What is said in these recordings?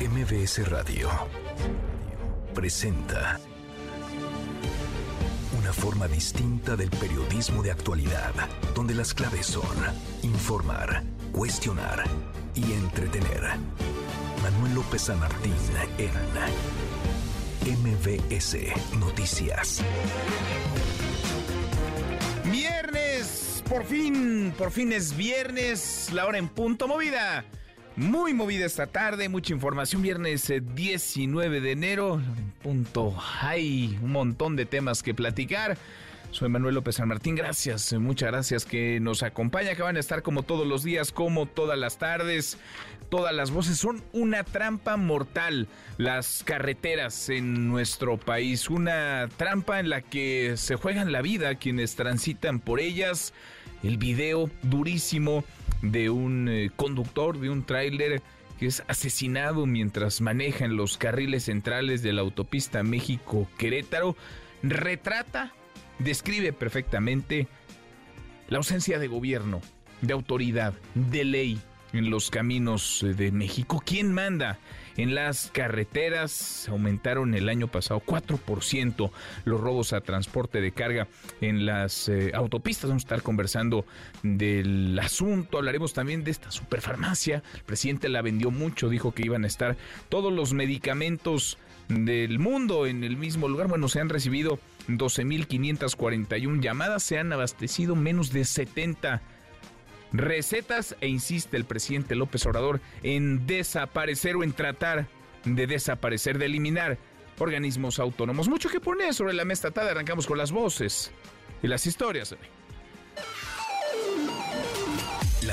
MBS Radio presenta una forma distinta del periodismo de actualidad, donde las claves son informar, cuestionar y entretener. Manuel López San Martín en MBS Noticias. Viernes, por fin, por fin es viernes, la hora en punto movida. Muy movida esta tarde, mucha información. Viernes 19 eh, de enero, en punto. Hay un montón de temas que platicar. Soy Manuel López San Martín, gracias, eh, muchas gracias que nos acompaña, que van a estar como todos los días, como todas las tardes. Todas las voces son una trampa mortal, las carreteras en nuestro país, una trampa en la que se juegan la vida quienes transitan por ellas. El video durísimo de un eh, conductor de un tráiler que es asesinado mientras maneja en los carriles centrales de la autopista México-Querétaro, retrata, describe perfectamente la ausencia de gobierno, de autoridad, de ley en los caminos eh, de México. ¿Quién manda? En las carreteras aumentaron el año pasado 4% los robos a transporte de carga en las eh, autopistas. Vamos a estar conversando del asunto. Hablaremos también de esta superfarmacia. El presidente la vendió mucho, dijo que iban a estar todos los medicamentos del mundo en el mismo lugar. Bueno, se han recibido 12.541 llamadas, se han abastecido menos de 70 recetas e insiste el presidente López Obrador en desaparecer o en tratar de desaparecer, de eliminar organismos autónomos. Mucho que poner sobre la mesa tarde. Arrancamos con las voces y las historias.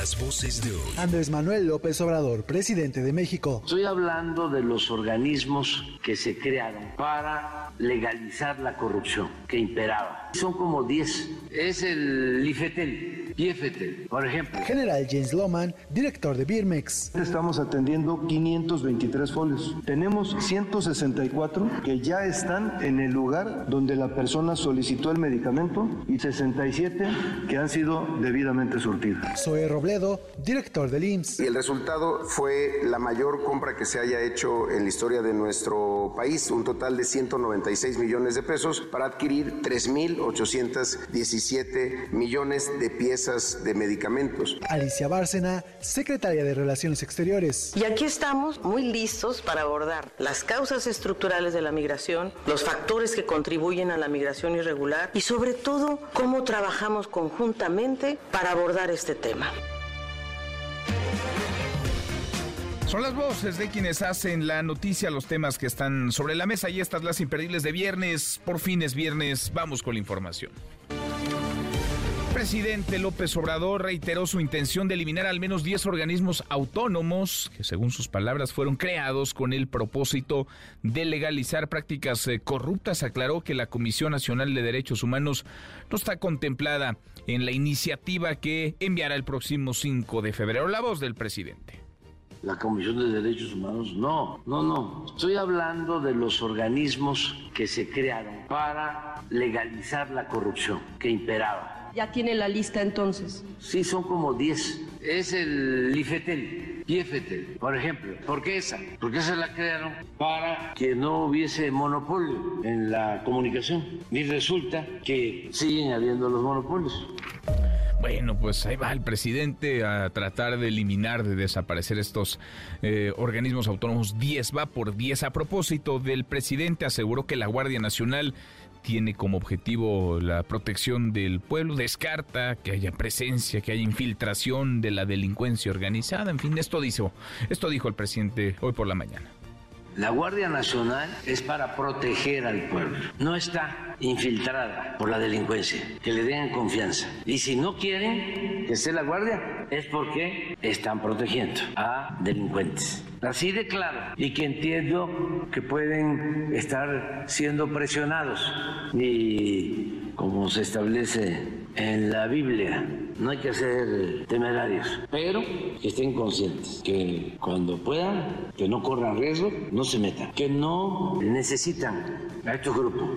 Las voces de hoy. Andrés Manuel López Obrador, presidente de México. Estoy hablando de los organismos que se crearon para legalizar la corrupción que imperaba. Son como 10. Es el IFETEL IFT, por ejemplo. General James Loman, director de Birmex. Estamos atendiendo 523 folios. Tenemos 164 que ya están en el lugar donde la persona solicitó el medicamento y 67 que han sido debidamente surtidos. Zoe Robledo, director del IMSS. Y el resultado fue la mayor compra que se haya hecho en la historia de nuestro país, un total de 196 millones de pesos para adquirir 3.817 millones de piezas de medicamentos. Alicia Bárcena, secretaria de Relaciones Exteriores. Y aquí estamos muy listos para abordar las causas estructurales de la migración, los factores que contribuyen a la migración irregular y sobre todo cómo trabajamos conjuntamente para abordar este tema. Son las voces de quienes hacen la noticia, los temas que están sobre la mesa y estas las imperdibles de viernes. Por fin es viernes, vamos con la información presidente López Obrador reiteró su intención de eliminar al menos 10 organismos autónomos que, según sus palabras, fueron creados con el propósito de legalizar prácticas eh, corruptas. Aclaró que la Comisión Nacional de Derechos Humanos no está contemplada en la iniciativa que enviará el próximo 5 de febrero. La voz del presidente la Comisión de Derechos Humanos. No, no, no. Estoy hablando de los organismos que se crearon para legalizar la corrupción que imperaba ¿Ya tiene la lista entonces? Sí, son como 10. Es el IFETEL, IFETEL, por ejemplo. ¿Por qué esa? Porque esa la crearon para que no hubiese monopolio en la comunicación. Y resulta que siguen habiendo los monopolios. Bueno, pues ahí va el presidente a tratar de eliminar, de desaparecer estos eh, organismos autónomos. 10 va por 10. A propósito del presidente, aseguró que la Guardia Nacional tiene como objetivo la protección del pueblo, descarta que haya presencia, que haya infiltración de la delincuencia organizada, en fin, esto dijo, esto dijo el presidente hoy por la mañana. La Guardia Nacional es para proteger al pueblo, no está infiltrada por la delincuencia, que le den confianza. Y si no quieren que esté la Guardia, es porque están protegiendo a delincuentes. Así de claro. Y que entiendo que pueden estar siendo presionados. Y como se establece en la Biblia, no hay que ser temerarios, pero que estén conscientes que cuando puedan, que no corran riesgo, no se metan, que no necesitan a estos grupos.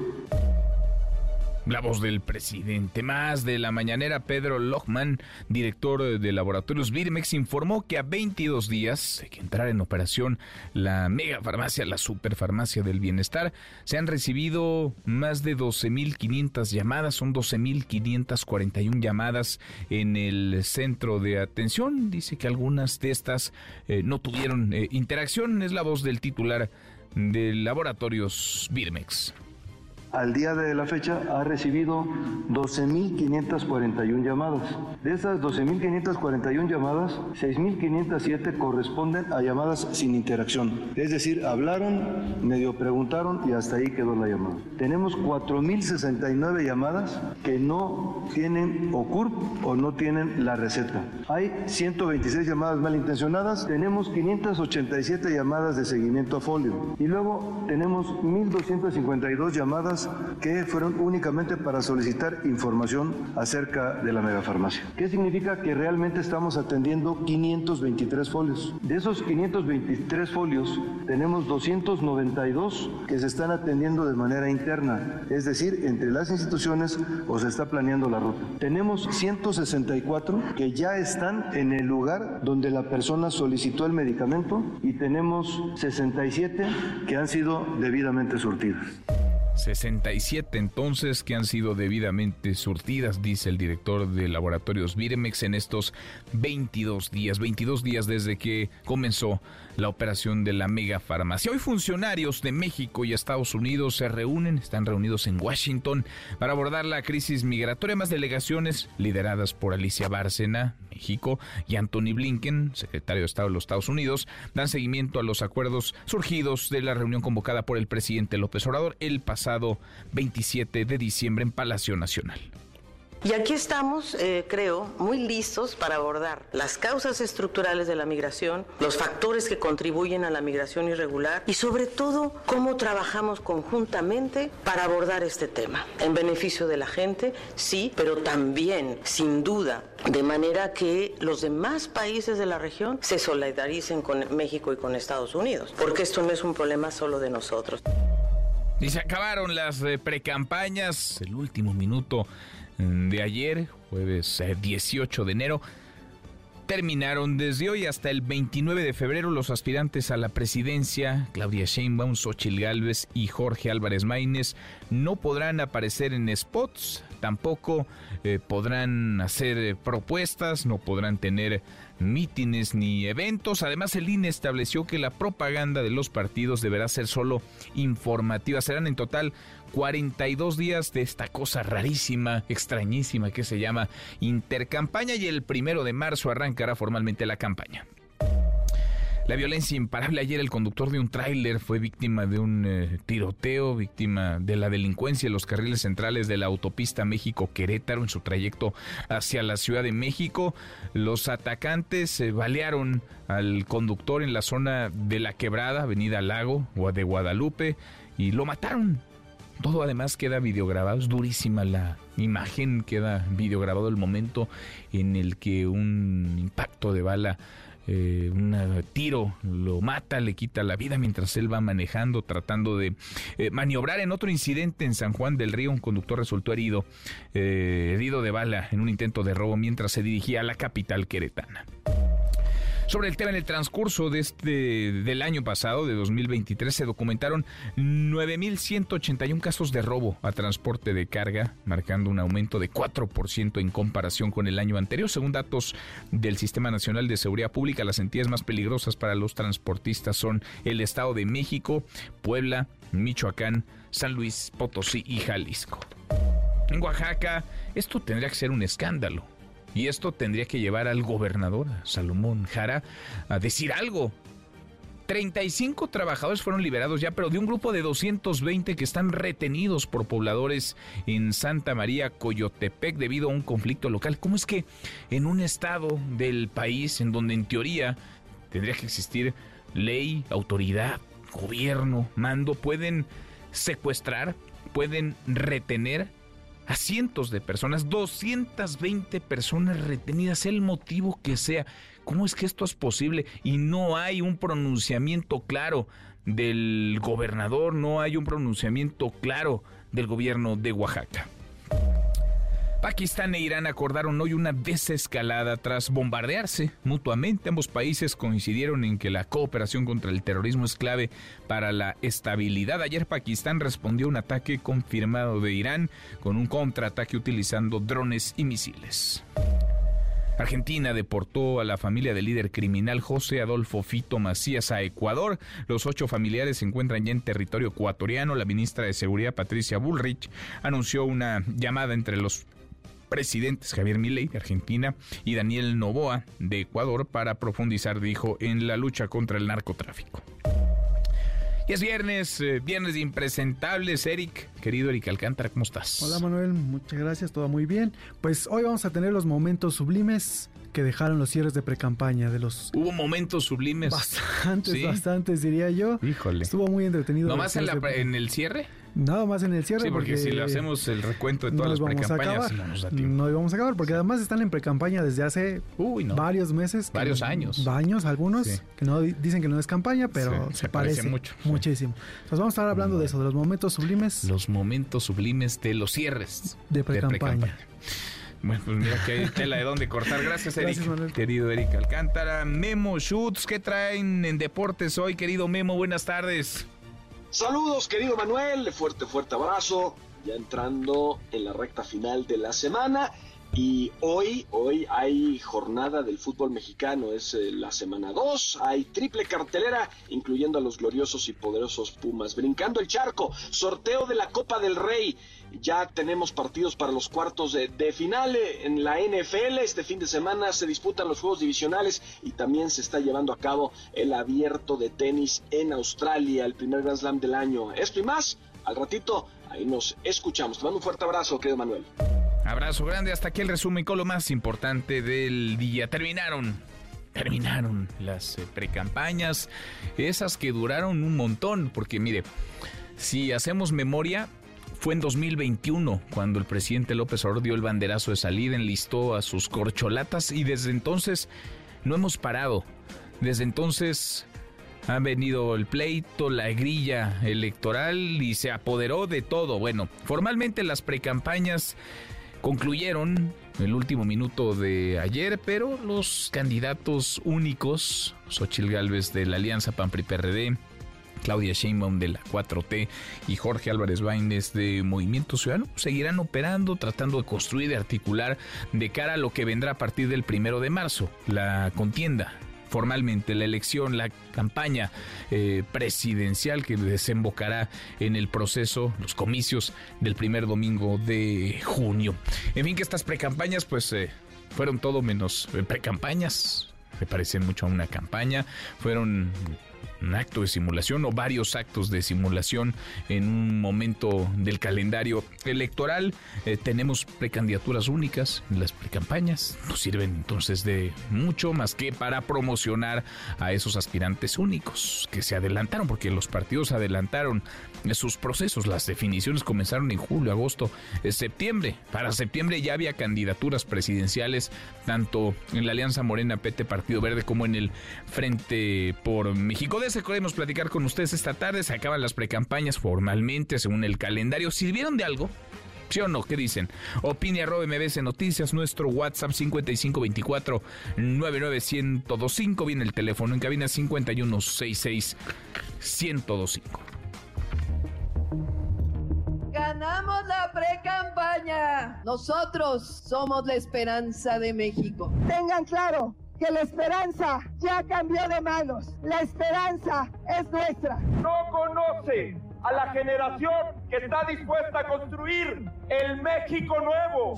La voz del presidente. Más de la mañanera, Pedro Lochman, director de Laboratorios Birmex, informó que a 22 días de que entrara en operación la mega farmacia, la superfarmacia del bienestar, se han recibido más de 12.500 llamadas, son 12.541 llamadas en el centro de atención. Dice que algunas de estas eh, no tuvieron eh, interacción. Es la voz del titular de Laboratorios Birmex al día de la fecha ha recibido 12.541 llamadas. De esas 12.541 llamadas, 6.507 corresponden a llamadas sin interacción. Es decir, hablaron, medio preguntaron y hasta ahí quedó la llamada. Tenemos 4.069 llamadas que no tienen OCURP o no tienen la receta. Hay 126 llamadas malintencionadas, tenemos 587 llamadas de seguimiento a folio y luego tenemos 1.252 llamadas que fueron únicamente para solicitar información acerca de la megafarmacia. ¿Qué significa? Que realmente estamos atendiendo 523 folios. De esos 523 folios, tenemos 292 que se están atendiendo de manera interna, es decir, entre las instituciones o se está planeando la ruta. Tenemos 164 que ya están en el lugar donde la persona solicitó el medicamento y tenemos 67 que han sido debidamente surtidas. 67 entonces que han sido debidamente surtidas, dice el director de laboratorios Birmex en estos 22 días, 22 días desde que comenzó la operación de la mega farmacia. Hoy funcionarios de México y Estados Unidos se reúnen, están reunidos en Washington para abordar la crisis migratoria, más delegaciones lideradas por Alicia Bárcena, México, y Anthony Blinken, secretario de Estado de los Estados Unidos, dan seguimiento a los acuerdos surgidos de la reunión convocada por el presidente López Obrador el pasado 27 de diciembre en Palacio Nacional. Y aquí estamos, eh, creo, muy listos para abordar las causas estructurales de la migración, los factores que contribuyen a la migración irregular y sobre todo cómo trabajamos conjuntamente para abordar este tema. En beneficio de la gente, sí, pero también, sin duda, de manera que los demás países de la región se solidaricen con México y con Estados Unidos, porque esto no es un problema solo de nosotros. Y se acabaron las eh, precampañas, el último minuto de ayer, jueves 18 eh, de enero. Terminaron desde hoy hasta el 29 de febrero los aspirantes a la presidencia, Claudia Sheinbaum, Xochil Gálvez y Jorge Álvarez Maínez, no podrán aparecer en spots, tampoco eh, podrán hacer propuestas, no podrán tener mítines ni eventos. Además, el INE estableció que la propaganda de los partidos deberá ser solo informativa. Serán en total 42 días de esta cosa rarísima, extrañísima que se llama intercampaña y el primero de marzo arrancará formalmente la campaña. La violencia imparable. Ayer el conductor de un tráiler fue víctima de un eh, tiroteo, víctima de la delincuencia en los carriles centrales de la autopista México-Querétaro en su trayecto hacia la Ciudad de México. Los atacantes se balearon al conductor en la zona de la quebrada, Avenida Lago de Guadalupe, y lo mataron. Todo además queda videograbado, es durísima la imagen, queda videograbado el momento en el que un impacto de bala eh, un tiro lo mata, le quita la vida mientras él va manejando, tratando de eh, maniobrar. En otro incidente en San Juan del Río, un conductor resultó herido, eh, herido de bala en un intento de robo mientras se dirigía a la capital queretana. Sobre el tema, en el transcurso de este, del año pasado, de 2023, se documentaron 9.181 casos de robo a transporte de carga, marcando un aumento de 4% en comparación con el año anterior. Según datos del Sistema Nacional de Seguridad Pública, las entidades más peligrosas para los transportistas son el Estado de México, Puebla, Michoacán, San Luis, Potosí y Jalisco. En Oaxaca, esto tendría que ser un escándalo y esto tendría que llevar al gobernador, Salomón Jara, a decir algo. 35 trabajadores fueron liberados ya, pero de un grupo de 220 que están retenidos por pobladores en Santa María, Coyotepec, debido a un conflicto local. ¿Cómo es que en un estado del país en donde en teoría tendría que existir ley, autoridad, gobierno, mando, pueden secuestrar, pueden retener a cientos de personas, 220 personas retenidas, el motivo que sea. ¿Cómo es que esto es posible? Y no hay un pronunciamiento claro del gobernador, no hay un pronunciamiento claro del gobierno de Oaxaca. Pakistán e Irán acordaron hoy una desescalada tras bombardearse mutuamente. Ambos países coincidieron en que la cooperación contra el terrorismo es clave para la estabilidad. Ayer Pakistán respondió a un ataque confirmado de Irán con un contraataque utilizando drones y misiles. Argentina deportó a la familia del líder criminal José Adolfo Fito Macías a Ecuador. Los ocho familiares se encuentran ya en territorio ecuatoriano. La ministra de Seguridad Patricia Bullrich anunció una llamada entre los presidentes Javier Milei de Argentina y Daniel Novoa de Ecuador para profundizar, dijo, en la lucha contra el narcotráfico. Y es viernes, eh, viernes de impresentables. Eric, querido Eric Alcántara, ¿cómo estás? Hola Manuel, muchas gracias, todo muy bien. Pues hoy vamos a tener los momentos sublimes que dejaron los cierres de precampaña de los... Hubo momentos sublimes. Bastantes, bastantes diría yo. Híjole. Estuvo muy entretenido. ¿Nomás en, en el cierre? Nada más en el cierre. Sí, porque, si le hacemos el recuento de todas las precampañas, no nos No íbamos a acabar, porque además están en precampaña desde hace varios meses. Varios años. Años, algunos, que no dicen que no es campaña, pero se, parece, mucho. Muchísimo. Entonces vamos a estar hablando de eso, de los momentos sublimes. Los momentos sublimes de los cierres de precampaña. bueno, pues mira que hay tela de dónde cortar. Gracias, Eric. querido Eric Alcántara. Memo Schutz, ¿qué traen en deportes hoy, querido Memo? Buenas tardes. Saludos, querido Manuel, fuerte, fuerte abrazo. Ya entrando en la recta final de la semana. Y hoy, hoy hay jornada del fútbol mexicano, es eh, la semana 2, hay triple cartelera, incluyendo a los gloriosos y poderosos Pumas. Brincando el charco, sorteo de la Copa del Rey, ya tenemos partidos para los cuartos de, de, final en la NFL. Este fin de semana se disputan los juegos divisionales y también se está llevando a cabo el abierto de tenis en Australia, el primer Grand Slam del año. Esto y más, al ratito, ahí nos escuchamos. Te mando un fuerte abrazo, querido Manuel. Abrazo grande, hasta aquí el resumen con lo más importante del día. Terminaron terminaron las eh, precampañas, esas que duraron un montón, porque mire, si hacemos memoria, fue en 2021 cuando el presidente López Obrador dio el banderazo de salida, enlistó a sus corcholatas y desde entonces no hemos parado. Desde entonces ha venido el pleito, la grilla electoral y se apoderó de todo. Bueno, formalmente las precampañas concluyeron el último minuto de ayer, pero los candidatos únicos, Xochil Gálvez de la Alianza PAN-PRI-PRD, Claudia Sheinbaum de la 4T y Jorge Álvarez Baines de Movimiento Ciudadano seguirán operando, tratando de construir, de articular de cara a lo que vendrá a partir del primero de marzo, la contienda formalmente la elección, la campaña eh, presidencial que desembocará en el proceso, los comicios del primer domingo de junio. En fin, que estas precampañas pues eh, fueron todo menos eh, precampañas, me parecen mucho a una campaña, fueron un acto de simulación o varios actos de simulación en un momento del calendario electoral. Eh, tenemos precandidaturas únicas en las precampañas. Nos sirven entonces de mucho más que para promocionar a esos aspirantes únicos que se adelantaron, porque los partidos adelantaron sus procesos. Las definiciones comenzaron en julio, agosto, eh, septiembre. Para septiembre ya había candidaturas presidenciales, tanto en la Alianza Morena, PT, Partido Verde, como en el Frente por México. De ese queremos platicar con ustedes esta tarde. Se acaban las precampañas formalmente, según el calendario. ¿Sirvieron de algo? ¿Sí o no? ¿Qué dicen? Opine arroba MBC Noticias, nuestro WhatsApp 5524 99125. Viene el teléfono en cabina 5166 1025. Ganamos la pre-campaña. Nosotros somos la esperanza de México. Tengan claro que la esperanza ya cambió de manos. La esperanza es nuestra. No conoce a la generación que está dispuesta a construir el México nuevo.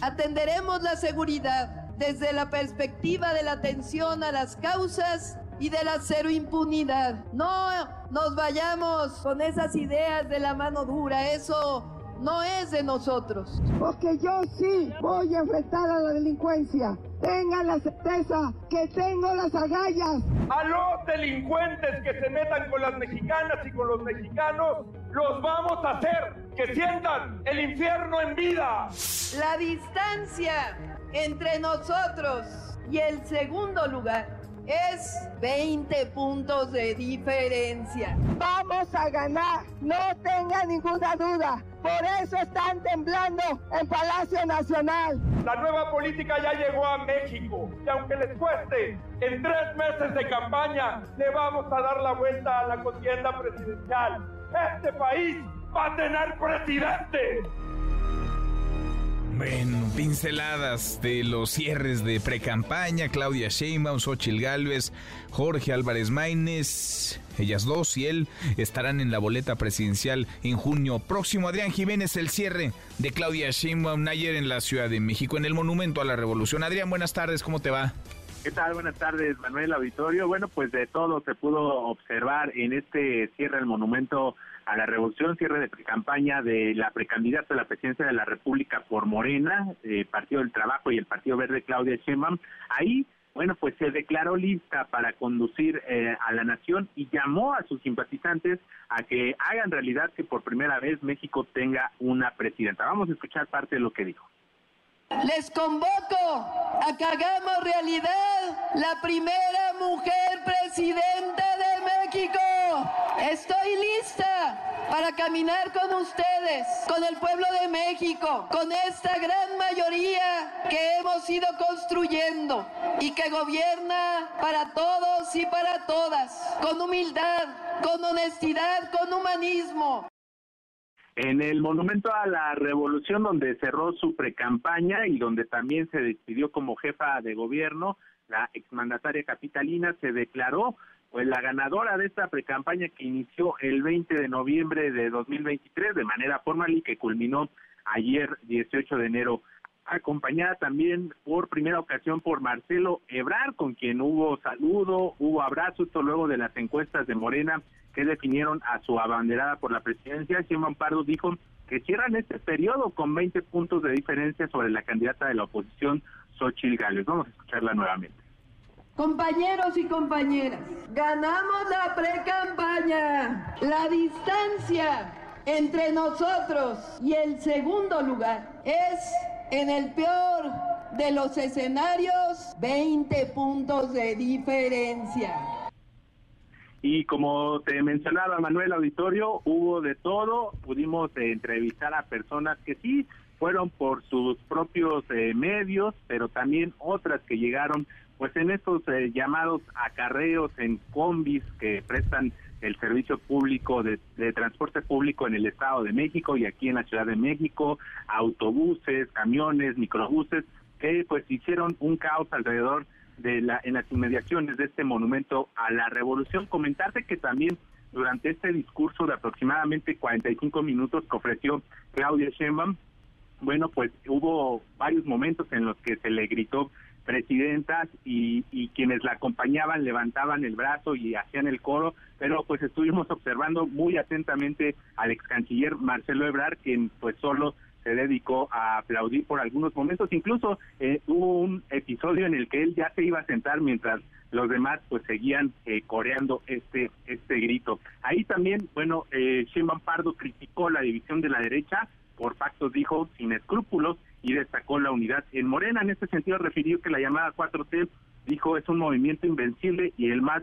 Atenderemos la seguridad desde la perspectiva de la atención a las causas y de la cero impunidad. No nos vayamos con esas ideas de la mano dura, eso no es de nosotros. Porque yo sí voy a enfrentar a la delincuencia. Tengan la certeza que tengo las agallas. A los delincuentes que se metan con las mexicanas y con los mexicanos, los vamos a hacer que sientan el infierno en vida. La distancia entre nosotros y el segundo lugar es 20 puntos de diferencia. Vamos a ganar, no tenga ninguna duda. Por eso están temblando en Palacio Nacional. La nueva política ya llegó a México y aunque les cueste, en tres meses de campaña le vamos a dar la vuelta a la contienda presidencial. Este país va a tener presidente. Bueno, pinceladas de los cierres de precampaña, Claudia Sheinbaum, Xochil Gálvez, Jorge Álvarez Maínez, ellas dos y él estarán en la boleta presidencial en junio próximo. Adrián Jiménez, el cierre de Claudia Sheinbaum ayer en la Ciudad de México, en el Monumento a la Revolución. Adrián, buenas tardes, ¿cómo te va? ¿Qué tal? Buenas tardes, Manuel Auditorio. Bueno, pues de todo se pudo observar en este cierre del monumento a la revolución, cierre de precampaña de la precandidata a la presidencia de la República por Morena, eh, Partido del Trabajo y el Partido Verde Claudia Sheinbaum. Ahí, bueno, pues se declaró lista para conducir eh, a la nación y llamó a sus simpatizantes a que hagan realidad que por primera vez México tenga una presidenta. Vamos a escuchar parte de lo que dijo. Les convoco a que hagamos realidad la primera mujer presidenta de México. Estoy lista para caminar con ustedes, con el pueblo de México, con esta gran mayoría que hemos ido construyendo y que gobierna para todos y para todas, con humildad, con honestidad, con humanismo. En el Monumento a la Revolución, donde cerró su precampaña y donde también se despidió como jefa de gobierno, la exmandataria capitalina se declaró pues la ganadora de esta precampaña que inició el 20 de noviembre de 2023 de manera formal y que culminó ayer 18 de enero acompañada también por primera ocasión por Marcelo Ebrar, con quien hubo saludo, hubo abrazo, esto luego de las encuestas de Morena que definieron a su abanderada por la presidencia. Simón Pardo dijo que cierran este periodo con 20 puntos de diferencia sobre la candidata de la oposición, Xochil Gálvez. Vamos a escucharla nuevamente. Compañeros y compañeras, ganamos la pre-campaña. La distancia entre nosotros y el segundo lugar es en el peor de los escenarios, 20 puntos de diferencia. Y como te mencionaba Manuel Auditorio, hubo de todo, pudimos eh, entrevistar a personas que sí fueron por sus propios eh, medios, pero también otras que llegaron pues en estos eh, llamados acarreos en combis que prestan el servicio público de, transporte público en el Estado de México y aquí en la Ciudad de México, autobuses, camiones, microbuses, que pues hicieron un caos alrededor de la en las inmediaciones de este monumento a la revolución. Comentarte que también durante este discurso de aproximadamente 45 minutos que ofreció Claudia Sheinbaum, bueno, pues hubo varios momentos en los que se le gritó presidentas y, y, quienes la acompañaban levantaban el brazo y hacían el coro, pero pues estuvimos observando muy atentamente al ex canciller Marcelo Ebrard, quien pues solo se dedicó a aplaudir por algunos momentos, incluso eh, hubo un episodio en el que él ya se iba a sentar mientras los demás pues seguían eh, coreando este este grito. Ahí también, bueno, eh, Sheinbaum Pardo criticó la división de la derecha por pactos, dijo, sin escrúpulos, y destacó la unidad en Morena. En este sentido refirió que la llamada 4T, dijo, es un movimiento invencible y el más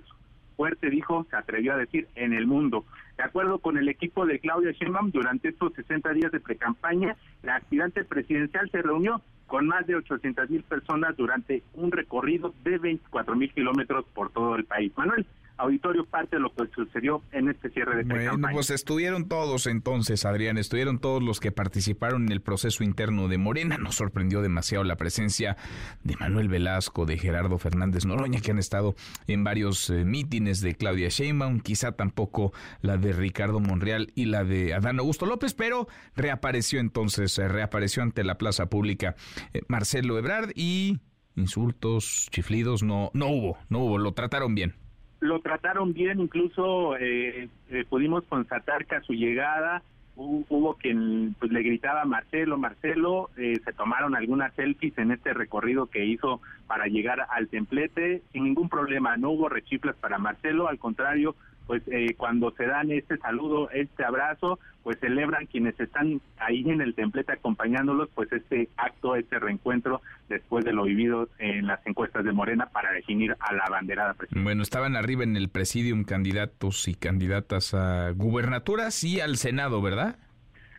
fuerte, dijo, se atrevió a decir, en el mundo. De acuerdo con el equipo de Claudia Sheinbaum, durante estos 60 días de precampaña, la aspirante presidencial se reunió con más de 800 mil personas durante un recorrido de 24 mil kilómetros por todo el país. Manuel, auditorio parte de lo que sucedió en este cierre de Bueno, pues estuvieron todos entonces, Adrián, estuvieron todos los que participaron en el proceso interno de Morena. Nos sorprendió demasiado la presencia de Manuel Velasco, de Gerardo Fernández Noroña, que han estado en varios eh, mítines de Claudia Sheinbaum, quizá tampoco la de Ricardo Monreal y la de Adán Augusto López, pero reapareció entonces, eh, reapareció ante la plaza pública eh, Marcelo Ebrard y insultos, chiflidos, no, no hubo, no hubo, lo trataron bien lo trataron bien, incluso eh, eh, pudimos constatar que a su llegada hubo, quien pues, le gritaba Marcelo, Marcelo, eh, se tomaron algunas selfies en este recorrido que hizo para llegar al templete sin ningún problema, no hubo rechiflas para Marcelo, al contrario, pues eh, cuando se dan este saludo, este abrazo, pues celebran quienes están ahí en el templete acompañándolos, pues este acto, este reencuentro después de lo vivido en las encuestas de Morena para definir a la banderada presidencial. Bueno, estaban arriba en el presidium candidatos y candidatas a gubernaturas y al Senado, ¿verdad?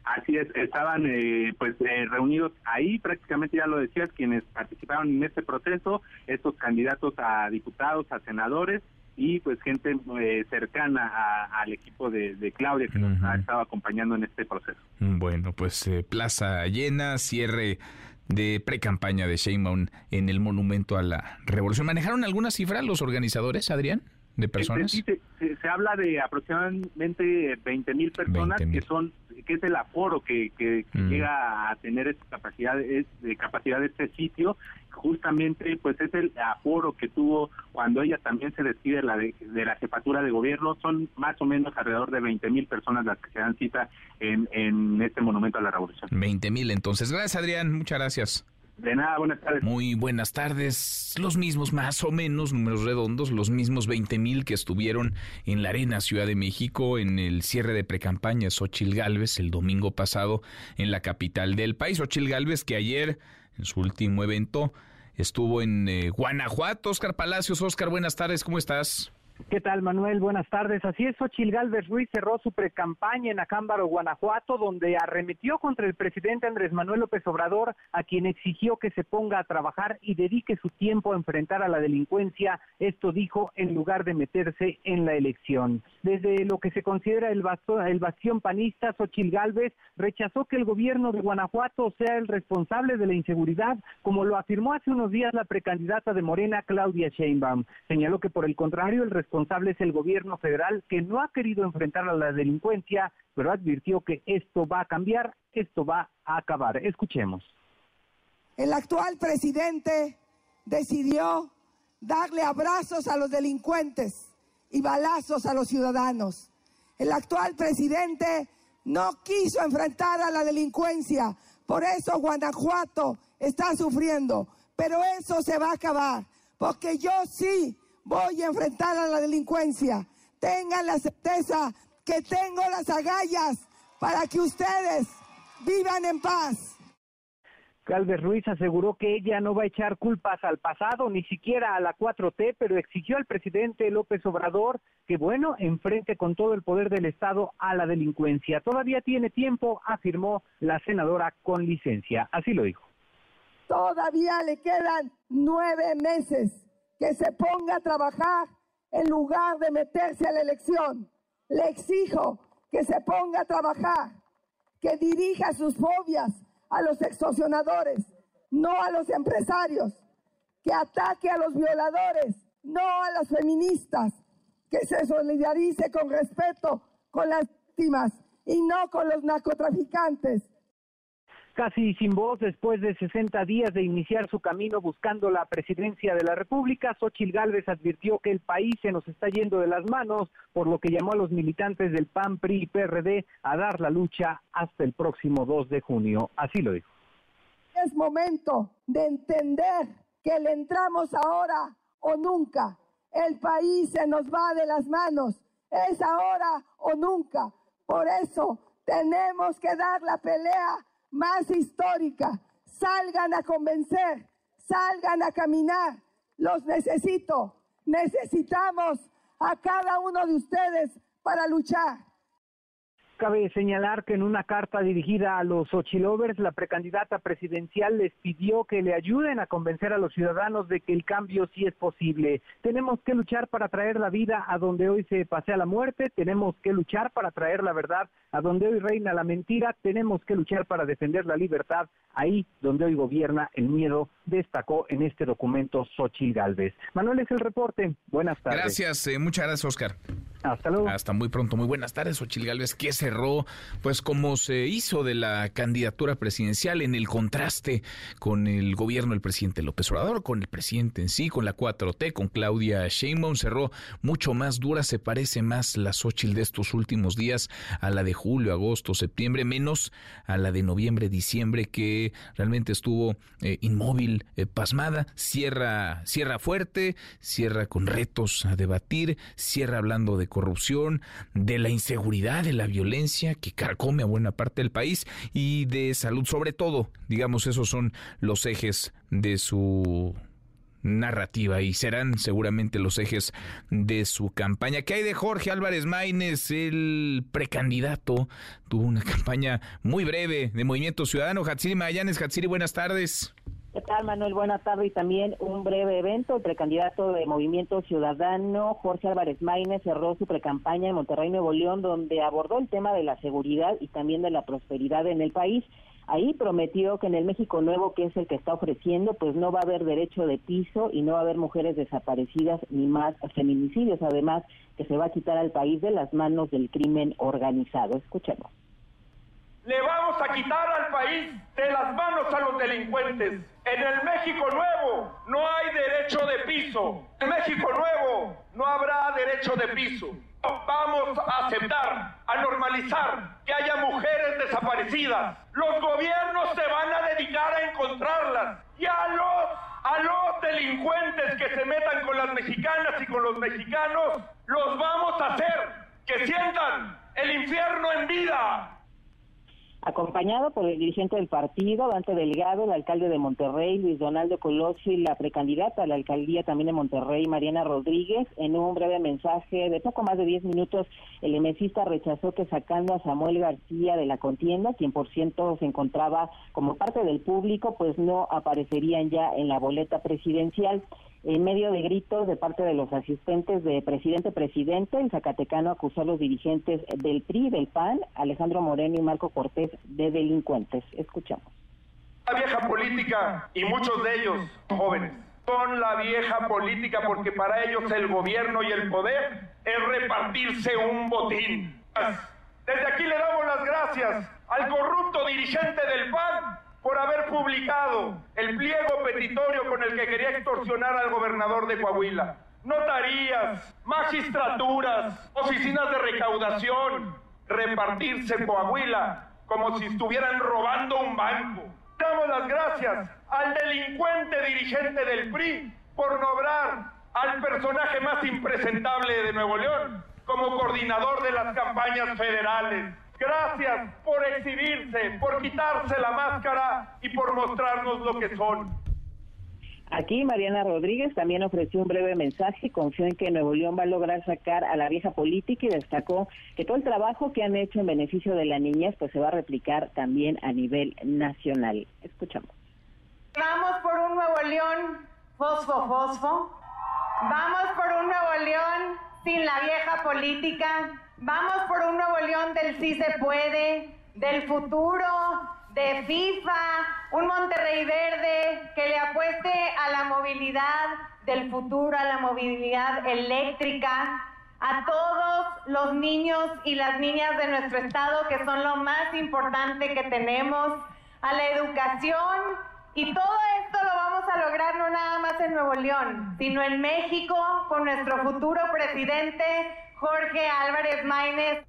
Así es, estaban eh, pues eh, reunidos ahí, prácticamente ya lo decías, quienes participaron en este proceso, estos candidatos a diputados, a senadores, y pues gente eh, cercana al equipo de, Claudia que nos ha estado acompañando en este proceso. Bueno, pues eh, plaza llena, cierre de pre-campaña de Sheinbaum en el Monumento a la Revolución. ¿Manejaron alguna cifra los organizadores, Adrián? de personas? se, habla de aproximadamente 20 mil personas que son que es el aforo que, que, mm. llega a tener esta capacidad de, capacidad de este sitio justamente pues es el aforo que tuvo cuando ella también se despide la de, la jefatura de gobierno. Son más o menos alrededor de 20 mil personas las que se dan cita en, en este monumento a la revolución. 20 mil entonces. Gracias Adrián. Muchas gracias de nada, buenas tardes. Muy buenas tardes. Los mismos, más o menos, números redondos, los mismos 20 mil que estuvieron en la Arena Ciudad de México en el cierre de precampaña Xochil Gálvez el domingo pasado en la capital del país. Xochil Gálvez que ayer, en su último evento, estuvo en eh, Guanajuato. Oscar Palacios, Oscar, buenas tardes, ¿cómo estás? ¿Qué tal, Manuel? Buenas tardes. Así es, Xochil Gálvez Ruiz cerró su precampaña en Acámbaro, Guanajuato, donde arremetió contra el presidente Andrés Manuel López Obrador, a quien exigió que se ponga a trabajar y dedique su tiempo a enfrentar a la delincuencia. Esto dijo en lugar de meterse en la elección. Desde lo que se considera el, el bastión panista, Xochil Gálvez rechazó que el gobierno de Guanajuato sea el responsable de la inseguridad, como lo afirmó hace unos días la precandidata de Morena, Claudia Sheinbaum. Señaló que por el contrario, el responsable es el gobierno federal que no ha querido enfrentar a la delincuencia, pero advirtió que esto va a cambiar, esto va a acabar. Escuchemos. El actual presidente decidió darle abrazos a los delincuentes y balazos a los ciudadanos. El actual presidente no quiso enfrentar a la delincuencia, por eso Guanajuato está sufriendo, pero eso se va a acabar, porque yo sí voy a enfrentar a la delincuencia. Tengan la certeza que tengo las agallas para que ustedes vivan en paz. Galvez Ruiz aseguró que ella no va a echar culpas al pasado, ni siquiera a la 4T, pero exigió al presidente López Obrador que, bueno, enfrente con todo el poder del Estado a la delincuencia. Todavía tiene tiempo, afirmó la senadora con licencia. Así lo dijo. Todavía le quedan nueve meses que se ponga a trabajar en lugar de meterse a la elección. Le exijo que se ponga a trabajar, que dirija sus fobias a los extorsionadores, no a los empresarios, que ataque a los violadores, no a las feministas, que se solidarice con respeto con las víctimas y no con los narcotraficantes Casi sin voz, después de 60 días de iniciar su camino buscando la presidencia de la República, Xochil Gálvez advirtió que el país se nos está yendo de las manos, por lo que llamó a los militantes del PAN, PRI y PRD a dar la lucha hasta el próximo 2 de junio. Así lo dijo. Es momento de entender que le entramos ahora o nunca. El país se nos va de las manos. Es ahora o nunca. Por eso tenemos que dar la pelea más histórica. Salgan a convencer, salgan a caminar. Los necesito. Necesitamos a cada uno de ustedes para luchar. Cabe señalar que en una carta dirigida a los Ochilovers, la precandidata presidencial les pidió que le ayuden a convencer a los ciudadanos de que el cambio sí es posible. Tenemos que luchar para traer la vida a donde hoy se pasea la muerte, tenemos que luchar para traer la verdad a donde hoy reina la mentira, tenemos que luchar para defender la libertad ahí donde hoy gobierna el miedo, destacó en este documento Xochil Galvez. Manuel es el reporte. Buenas tardes. Gracias, eh, muchas gracias, Oscar. Hasta luego. Hasta muy pronto. Muy buenas tardes, Ochil Gálvez, que cerró, pues como se hizo de la candidatura presidencial en el contraste con el gobierno del presidente López Obrador, con el presidente en sí, con la 4T, con Claudia Sheinbaum, cerró mucho más dura, se parece más la Xochitl de estos últimos días a la de julio, agosto, septiembre, menos a la de noviembre, diciembre, que realmente estuvo eh, inmóvil, eh, pasmada, cierra, cierra fuerte, cierra con retos a debatir, cierra hablando de corrupción, de la inseguridad, de la violencia que carcome a buena parte del país y de salud sobre todo. Digamos, esos son los ejes de su narrativa y serán seguramente los ejes de su campaña. ¿Qué hay de Jorge Álvarez Maínez, el precandidato? Tuvo una campaña muy breve de Movimiento Ciudadano. Hatsiri Mayanes, Hatsiri, buenas tardes. ¿Qué tal, Manuel? Buenas tardes y también un breve evento. El precandidato de Movimiento Ciudadano, Jorge Álvarez Maínez, cerró su precampaña en Monterrey, Nuevo León, donde abordó el tema de la seguridad y también de la prosperidad en el país. Ahí prometió que en el México Nuevo, que es el que está ofreciendo, pues no va a haber derecho de piso y no va a haber mujeres desaparecidas ni más feminicidios. Además, que se va a quitar al país de las manos del crimen organizado. Escuchemos. Le vamos a quitar al país de las manos a los delincuentes. En el México Nuevo no hay derecho de piso. En México Nuevo no habrá derecho de piso. Vamos a aceptar, a normalizar que haya mujeres desaparecidas. Los gobiernos se van a dedicar a encontrarlas y a los a los delincuentes que se metan con las mexicanas y con los mexicanos, los vamos a hacer que sientan el infierno en vida acompañado por el dirigente del partido, Dante Delgado, el alcalde de Monterrey, Luis Donaldo Colosio y la precandidata a la alcaldía también de Monterrey, Mariana Rodríguez. En un breve mensaje de poco más de 10 minutos, el emesista rechazó que sacando a Samuel García de la contienda, quien por ciento se encontraba como parte del público, pues no aparecerían ya en la boleta presidencial. En medio de gritos de parte de los asistentes de presidente-presidente, el Zacatecano acusó a los dirigentes del PRI, del PAN, Alejandro Moreno y Marco Cortés, de delincuentes. Escuchamos. La vieja política, y muchos de ellos jóvenes, son la vieja política porque para ellos el gobierno y el poder es repartirse un botín. Desde aquí le damos las gracias al corrupto dirigente del PAN por haber publicado el pliego petitorio con el que quería extorsionar al gobernador de Coahuila. Notarías, magistraturas, oficinas de recaudación, repartirse Coahuila como si estuvieran robando un banco. Damos las gracias al delincuente dirigente del PRI por nombrar al personaje más impresentable de Nuevo León como coordinador de las campañas federales. Gracias por exhibirse, por quitarse la máscara y por mostrarnos lo que son. Aquí Mariana Rodríguez también ofreció un breve mensaje, confió en que Nuevo León va a lograr sacar a la vieja política y destacó que todo el trabajo que han hecho en beneficio de la niñez pues se va a replicar también a nivel nacional. Escuchamos. Vamos por un Nuevo León fosfo fosfo. Vamos por un Nuevo León sin la vieja política. Vamos por un Nuevo León del sí se puede, del futuro, de FIFA, un Monterrey verde que le apueste a la movilidad del futuro, a la movilidad eléctrica, a todos los niños y las niñas de nuestro estado que son lo más importante que tenemos, a la educación. Y todo esto lo vamos a lograr no nada más en Nuevo León, sino en México con nuestro futuro presidente Jorge Álvarez Maínez.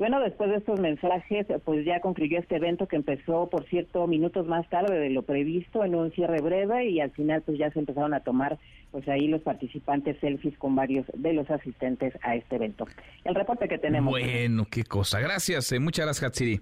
Bueno, después de estos mensajes, pues ya concluyó este evento que empezó, por cierto, minutos más tarde de lo previsto, en un cierre breve y al final pues ya se empezaron a tomar pues ahí los participantes selfies con varios de los asistentes a este evento. El reporte que tenemos. Bueno, qué cosa. Gracias, eh, muchas gracias, Hatsiri.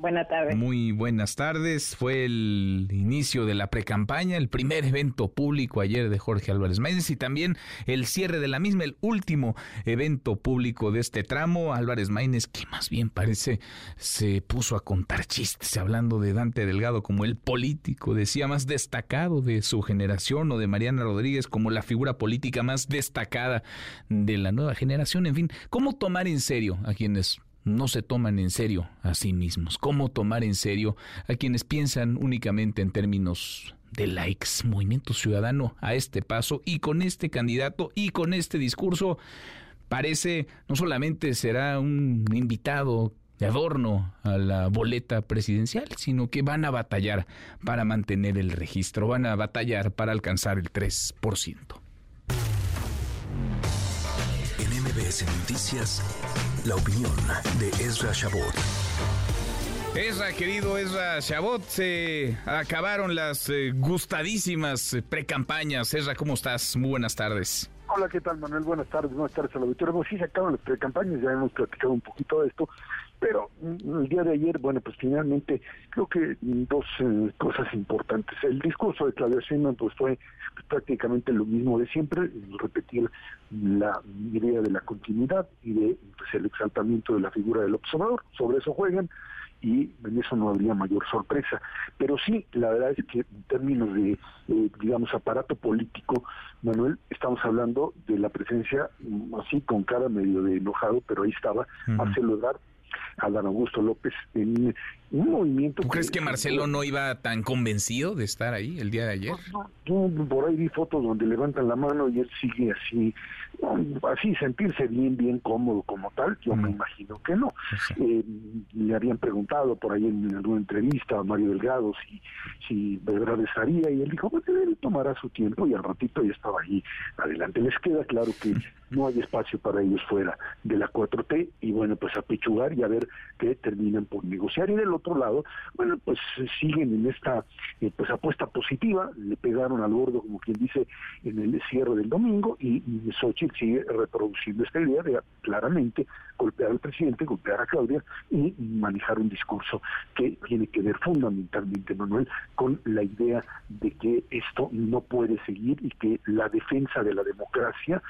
Buenas tardes. Muy buenas tardes. Fue el inicio de la precampaña, el primer evento público ayer de Jorge Álvarez Maínez y también el cierre de la misma, el último evento público de este tramo. Álvarez Maínez, que más bien parece se puso a contar chistes hablando de Dante Delgado como el político, decía, más destacado de su generación o de Mariana Rodríguez como la figura política más destacada de la nueva generación. En fin, ¿cómo tomar en serio a quienes no se toman en serio a sí mismos. ¿Cómo tomar en serio a quienes piensan únicamente en términos de likes? Movimiento Ciudadano a este paso y con este candidato y con este discurso parece no solamente será un invitado de adorno a la boleta presidencial, sino que van a batallar para mantener el registro, van a batallar para alcanzar el 3%. En MBS Noticias, la opinión de Ezra Shabot. Ezra, querido Ezra Shabot, se acabaron las eh, gustadísimas eh, precampañas. Ezra, ¿cómo estás? Muy buenas tardes. Hola, ¿qué tal, Manuel? Buenas tardes, buenas tardes a la auditorio. Bueno, sí se acaban las precampañas, ya hemos platicado un poquito de esto, pero mm, el día de ayer, bueno, pues finalmente creo que dos eh, cosas importantes. El discurso de Claudia Sheinbaum pues fue pues, prácticamente lo mismo de siempre, repetir la idea de la continuidad y de pues, el exaltamiento de la figura del observador. Sobre eso juegan y en eso no habría mayor sorpresa. Pero sí, la verdad es que en términos de, eh, digamos, aparato político, Manuel, estamos hablando de la presencia, mm, así con cara medio de enojado, pero ahí estaba Marcelo Ebrard, Adán Augusto López en un movimiento... ¿Tú crees que Marcelo no iba tan convencido de estar ahí el día de ayer? Yo por ahí vi fotos donde levantan la mano y él sigue así, así sentirse bien, bien cómodo como tal, yo me imagino que no. Eh, le habían preguntado por ahí en alguna entrevista a Mario Delgado si, si de verdad estaría y él dijo, bueno, él tomará su tiempo y al ratito ya estaba ahí adelante. Les queda claro que no hay espacio para ellos fuera de la 4T y bueno, pues a pechugar y a ver qué terminan por negociar. Y del otro lado, bueno, pues siguen en esta eh, pues apuesta positiva, le pegaron al gordo, como quien dice, en el cierre del domingo y, y Xochitl sigue reproduciendo esta idea de claramente golpear al presidente, golpear a Claudia y manejar un discurso que tiene que ver fundamentalmente, Manuel, con la idea de que esto no puede seguir y que la defensa de la democracia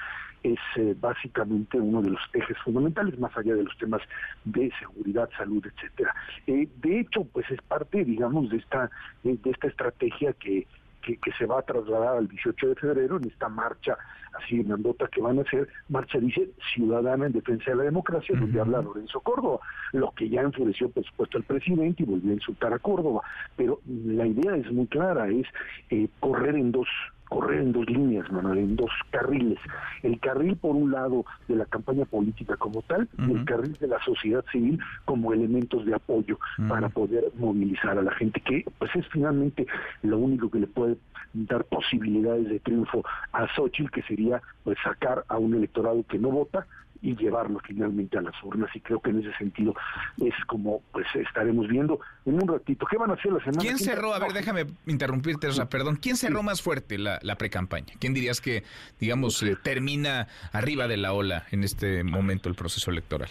es eh, básicamente uno de los ejes fundamentales, más allá de los temas de seguridad, salud, etcétera. Eh, de hecho, pues es parte, digamos, de esta de esta estrategia que que, se va a trasladar al 18 de febrero en esta marcha así grandota que van a hacer, marcha dice Ciudadana en Defensa de la Democracia, donde habla Lorenzo Córdoba, lo que ya enfureció por supuesto al presidente y volvió a insultar a Córdoba. Pero la idea es muy clara, es eh, correr en dos correr en dos líneas, Manuel, en dos carriles. El carril, por un lado, de la campaña política como tal, y el carril de la sociedad civil como elementos de apoyo para poder movilizar a la gente, que pues es finalmente lo único que le puede dar posibilidades de triunfo a Xochitl, que sería pues sacar a un electorado que no vota, y llevarlo finalmente a las urnas y creo que en ese sentido es como pues estaremos viendo en un ratito qué van a hacer la semana ¿Quién cerró? A ver, déjame interrumpirte, perdón. ¿Quién cerró más fuerte la, la pre-campaña? ¿Quién dirías que, digamos, eh, termina arriba de la ola en este momento el proceso electoral?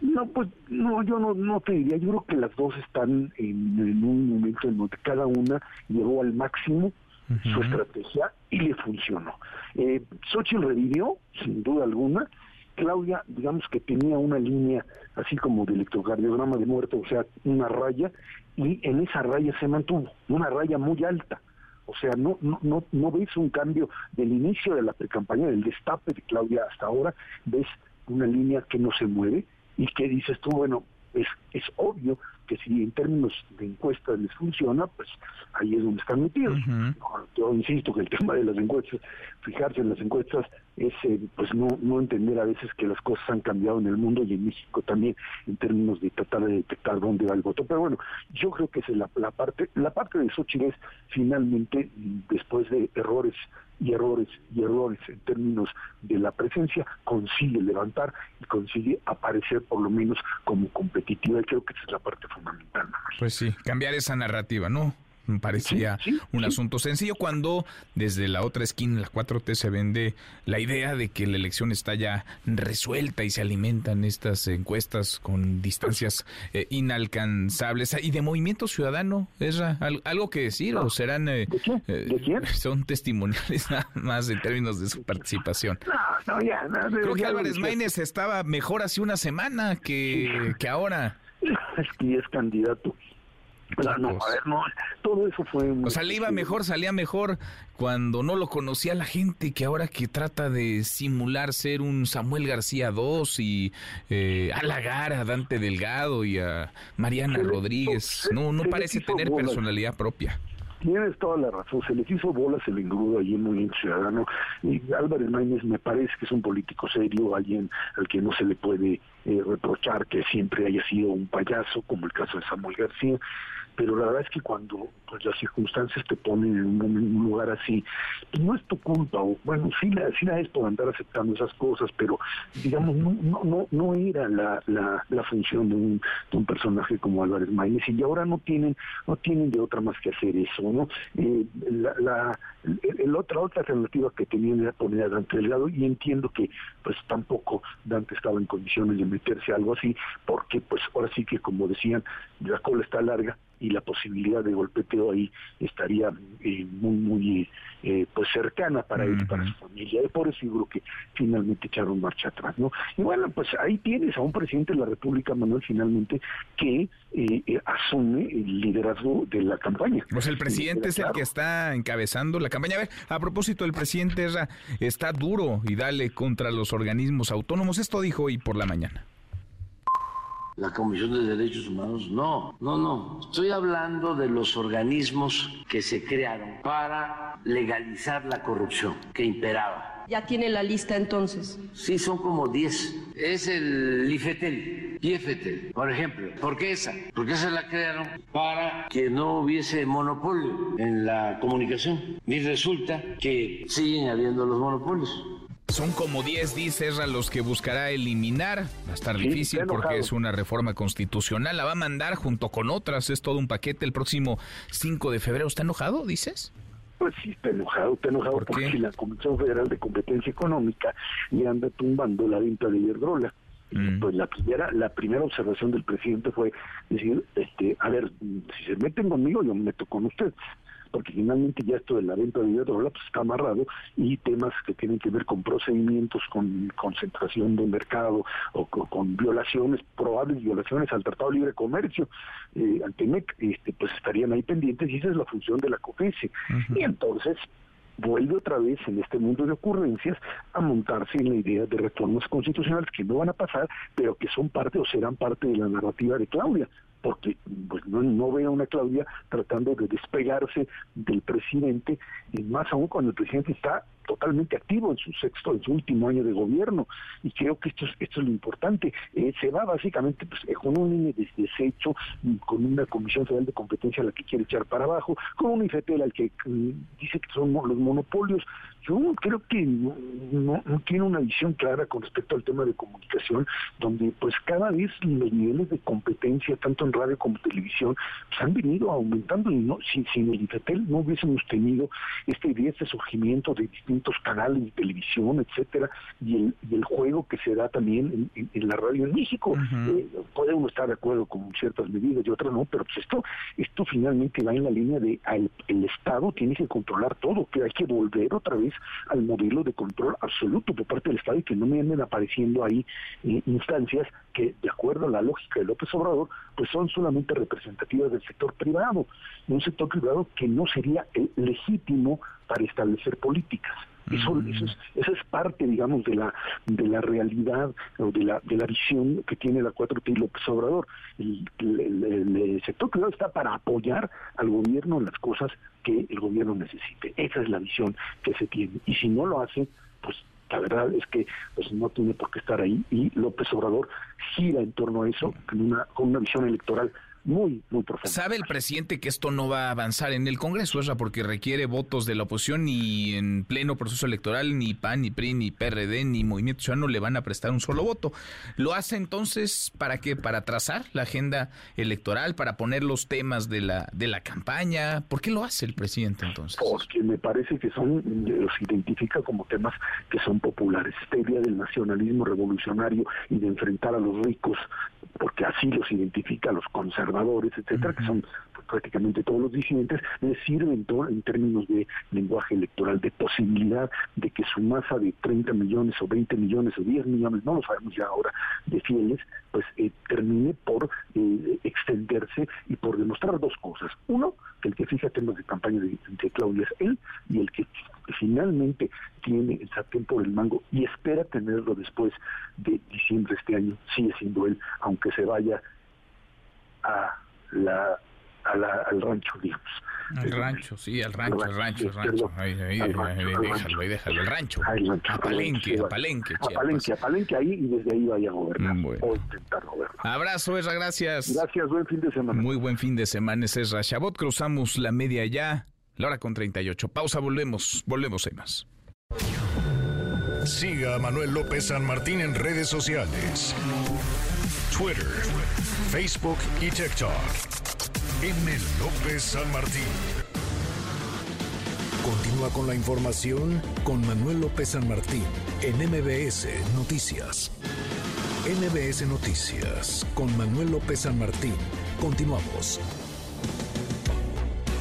No, pues no, yo no, no te diría. Yo creo que las dos están en, un momento en donde cada una llegó al máximo su estrategia y le funcionó. Eh, Xochitl revivió, sin duda alguna, Claudia, digamos que tenía una línea así como de electrocardiograma de muerte, o sea, una raya, y en esa raya se mantuvo, una raya muy alta. O sea, no, no, no, no ves un cambio del inicio de la precampaña, del destape de Claudia hasta ahora, ves una línea que no se mueve y que dices tú, bueno, es, es obvio que si en términos de encuestas les funciona, pues ahí es donde están metidos. Yo insisto que el tema de las encuestas, fijarse en las encuestas, es eh, pues no, no entender a veces que las cosas han cambiado en el mundo y en México también en términos de tratar de detectar dónde va el voto. Pero bueno, yo creo que es la, la parte, la parte de Xochitl es finalmente, después de errores y errores y errores en términos de la presencia, consigue levantar y consigue aparecer por lo menos como competitiva y creo que esa es la parte fundamental. Pues sí, cambiar esa narrativa, ¿no? Parecía un asunto sencillo cuando desde la otra esquina, la 4T, se vende la idea de que la elección está ya resuelta y se alimentan estas encuestas con distancias eh, inalcanzables. Y de Movimiento Ciudadano, ¿es algo que decir o serán... Eh, eh, son testimoniales nada más en términos de su participación. No, ya, Creo que Álvarez Maínez estaba mejor hace una semana que, que ahora. Es que es candidato no, a ver, no, todo eso fue... O sea, le iba mejor, salía mejor cuando no lo conocía la gente, que ahora que trata de simular ser un Samuel García II y eh, halagar a Dante Delgado y a Mariana Rodríguez, no, no parece tener personalidad propia. Tienes toda la razón, se les hizo bolas el engrudo allí en Movimiento Ciudadano. Y Álvarez Maínez me parece que es un político serio, alguien al que no se le puede eh, reprochar que siempre haya sido un payaso, como el caso de Samuel García, pero la verdad es que cuando pues, las circunstancias te ponen en un, lugar así, pues, no es tu culpa, o bueno, sí la, sí la es por andar aceptando esas cosas, pero digamos, no, no, no, era la, la, la función de un, de un personaje como Álvarez Maínez, y ahora no tienen, no tienen de otra más que hacer eso, ¿no? Eh, la, el, otra, otra alternativa que tenían era poner a Dante Delgado, y entiendo que pues tampoco Dante estaba en condiciones de meterse a algo así, porque pues ahora sí que como decían, la cola está larga, y la posibilidad de ahí estaría eh, muy muy eh, pues cercana para él y para su familia. Y por eso yo creo que finalmente echaron marcha atrás no y bueno pues ahí tienes a un presidente de la República Manuel finalmente que eh, asume el liderazgo de la campaña. Pues el presidente es el que está encabezando la campaña. A ver a propósito el presidente está duro y dale contra los organismos autónomos. Esto dijo hoy por la mañana la Comisión de Derechos Humanos. No, no, no. Estoy hablando de los organismos que se crearon para legalizar la corrupción que imperaba. ¿Ya tiene la lista entonces? Sí, son como 10. Es el IFETEL, IFETEL, por ejemplo. ¿Por qué esa? Porque esa la crearon para que no hubiese monopolio en la comunicación. Y resulta que siguen habiendo los monopolios. Son como 10, dice los que buscará eliminar. Va a estar difícil porque es una reforma constitucional. La va a mandar junto con otras. Es todo un paquete el próximo 5 de febrero. ¿Está enojado, dices? Pues sí, está enojado, está enojado porque la Comisión Federal de Competencia Económica le anda tumbando la venta de Iberdrola. Mm. Pues la primera, la primera observación del presidente fue decir, este, a ver, si se meten conmigo, yo me meto con ustedes porque finalmente ya esto de la venta de hidrola pues está amarrado y temas que tienen que ver con procedimientos, con concentración de mercado o con, violaciones, probables violaciones al Tratado de Libre Comercio, eh, ante MEC, este, pues estarían ahí pendientes y esa es la función de la COFESE. Y entonces vuelve otra vez en este mundo de ocurrencias a montarse en la idea de reformas constitucionales que no van a pasar, pero que son parte o serán parte de la narrativa de Claudia porque pues, no, no veo a una Claudia tratando de despegarse del presidente, y más aún cuando el presidente está totalmente activo en su sexto, en su último año de gobierno, y creo que esto es, esto es lo importante. Eh, se va básicamente pues, eh, con un INE desecho, con una Comisión Federal de Competencia a la que quiere echar para abajo, con un IFETEL al que mm, dice que son los monopolios. Yo creo que no, tiene una visión clara con respecto al tema de comunicación, donde pues cada vez los niveles de competencia, tanto en radio como televisión, pues, han venido aumentando y no, si, sin el IFETEL no hubiésemos tenido este este surgimiento de distintos canales de televisión, etcétera, y el, y el juego que se da también en, la radio en México. Eh, puede uno estar de acuerdo con ciertas medidas y otras no, pero pues esto, esto finalmente va en la línea de el, Estado tiene que controlar todo, que hay que volver otra vez al modelo de control absoluto por parte del Estado y que no me anden apareciendo ahí eh, instancias que, de acuerdo a la lógica de López Obrador, pues son solamente representativas del sector privado, un sector privado que no sería el legítimo para establecer políticas. Eso, eso, es, eso es parte, digamos, de la de la realidad o de la de la visión que tiene la 4T y López Obrador. El, el, sector privado está para apoyar al gobierno en las cosas que el gobierno necesite. Esa es la visión que se tiene. Y si no lo hace, pues la verdad es que pues no tiene por qué estar ahí y López Obrador gira en torno a eso con una, con una visión electoral muy, muy profundo. ¿Sabe el presidente que esto no va a avanzar en el Congreso, sea, porque requiere votos de la oposición y en pleno proceso electoral ni PAN, ni PRI, ni PRD, ni Movimiento Ciudadano le van a prestar un solo voto? ¿Lo hace entonces para qué? ¿Para trazar la agenda electoral, para poner los temas de la, de la campaña? ¿Por qué lo hace el presidente entonces? Porque me parece que son, los identifica como temas que son populares. Esta idea del nacionalismo revolucionario y de enfrentar a los ricos, porque así los identifica a los conservadores etcétera, que son prácticamente todos los disidentes, les sirven en términos de lenguaje electoral, de posibilidad de que su masa de 30 millones o 20 millones o 10 millones, no lo sabemos ya ahora, de fieles, pues eh, termine por eh, extenderse y por demostrar dos cosas. Uno, que el que fija temas de campaña de, de Claudia es él y el que finalmente tiene el sartén por el mango y espera tenerlo después de diciembre de este año, sigue siendo él, aunque se vaya a la, al rancho, digamos. Al rancho, sí, al rancho, al rancho, al rancho. Ahí, ahí, déjalo, ahí déjalo, el rancho. A Palenque, a Palenque, A Palenque, a Palenque ahí y desde ahí vaya a gobernar. O intentar gobernar. Abrazo, Esra, gracias. Gracias, buen fin de semana. Muy buen fin de semana, Esra. Chabot, cruzamos la media ya, la hora con 38. Pausa, volvemos, volvemos, hay más. Siga a Manuel López San Martín en redes sociales. Twitter, Facebook y TikTok. M. López San Martín. Continúa con la información con Manuel López San Martín en MBS Noticias. MBS Noticias con Manuel López San Martín. Continuamos.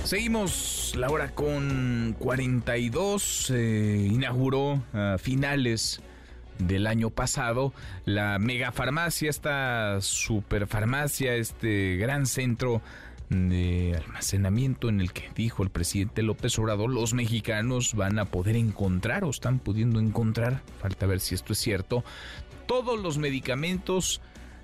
Seguimos la hora con 42. inauguró a finales del año pasado la megafarmacia, esta superfarmacia, este gran centro de almacenamiento en el que dijo el presidente López Obrador los mexicanos van a poder encontrar o están pudiendo encontrar, falta ver si esto es cierto, todos los medicamentos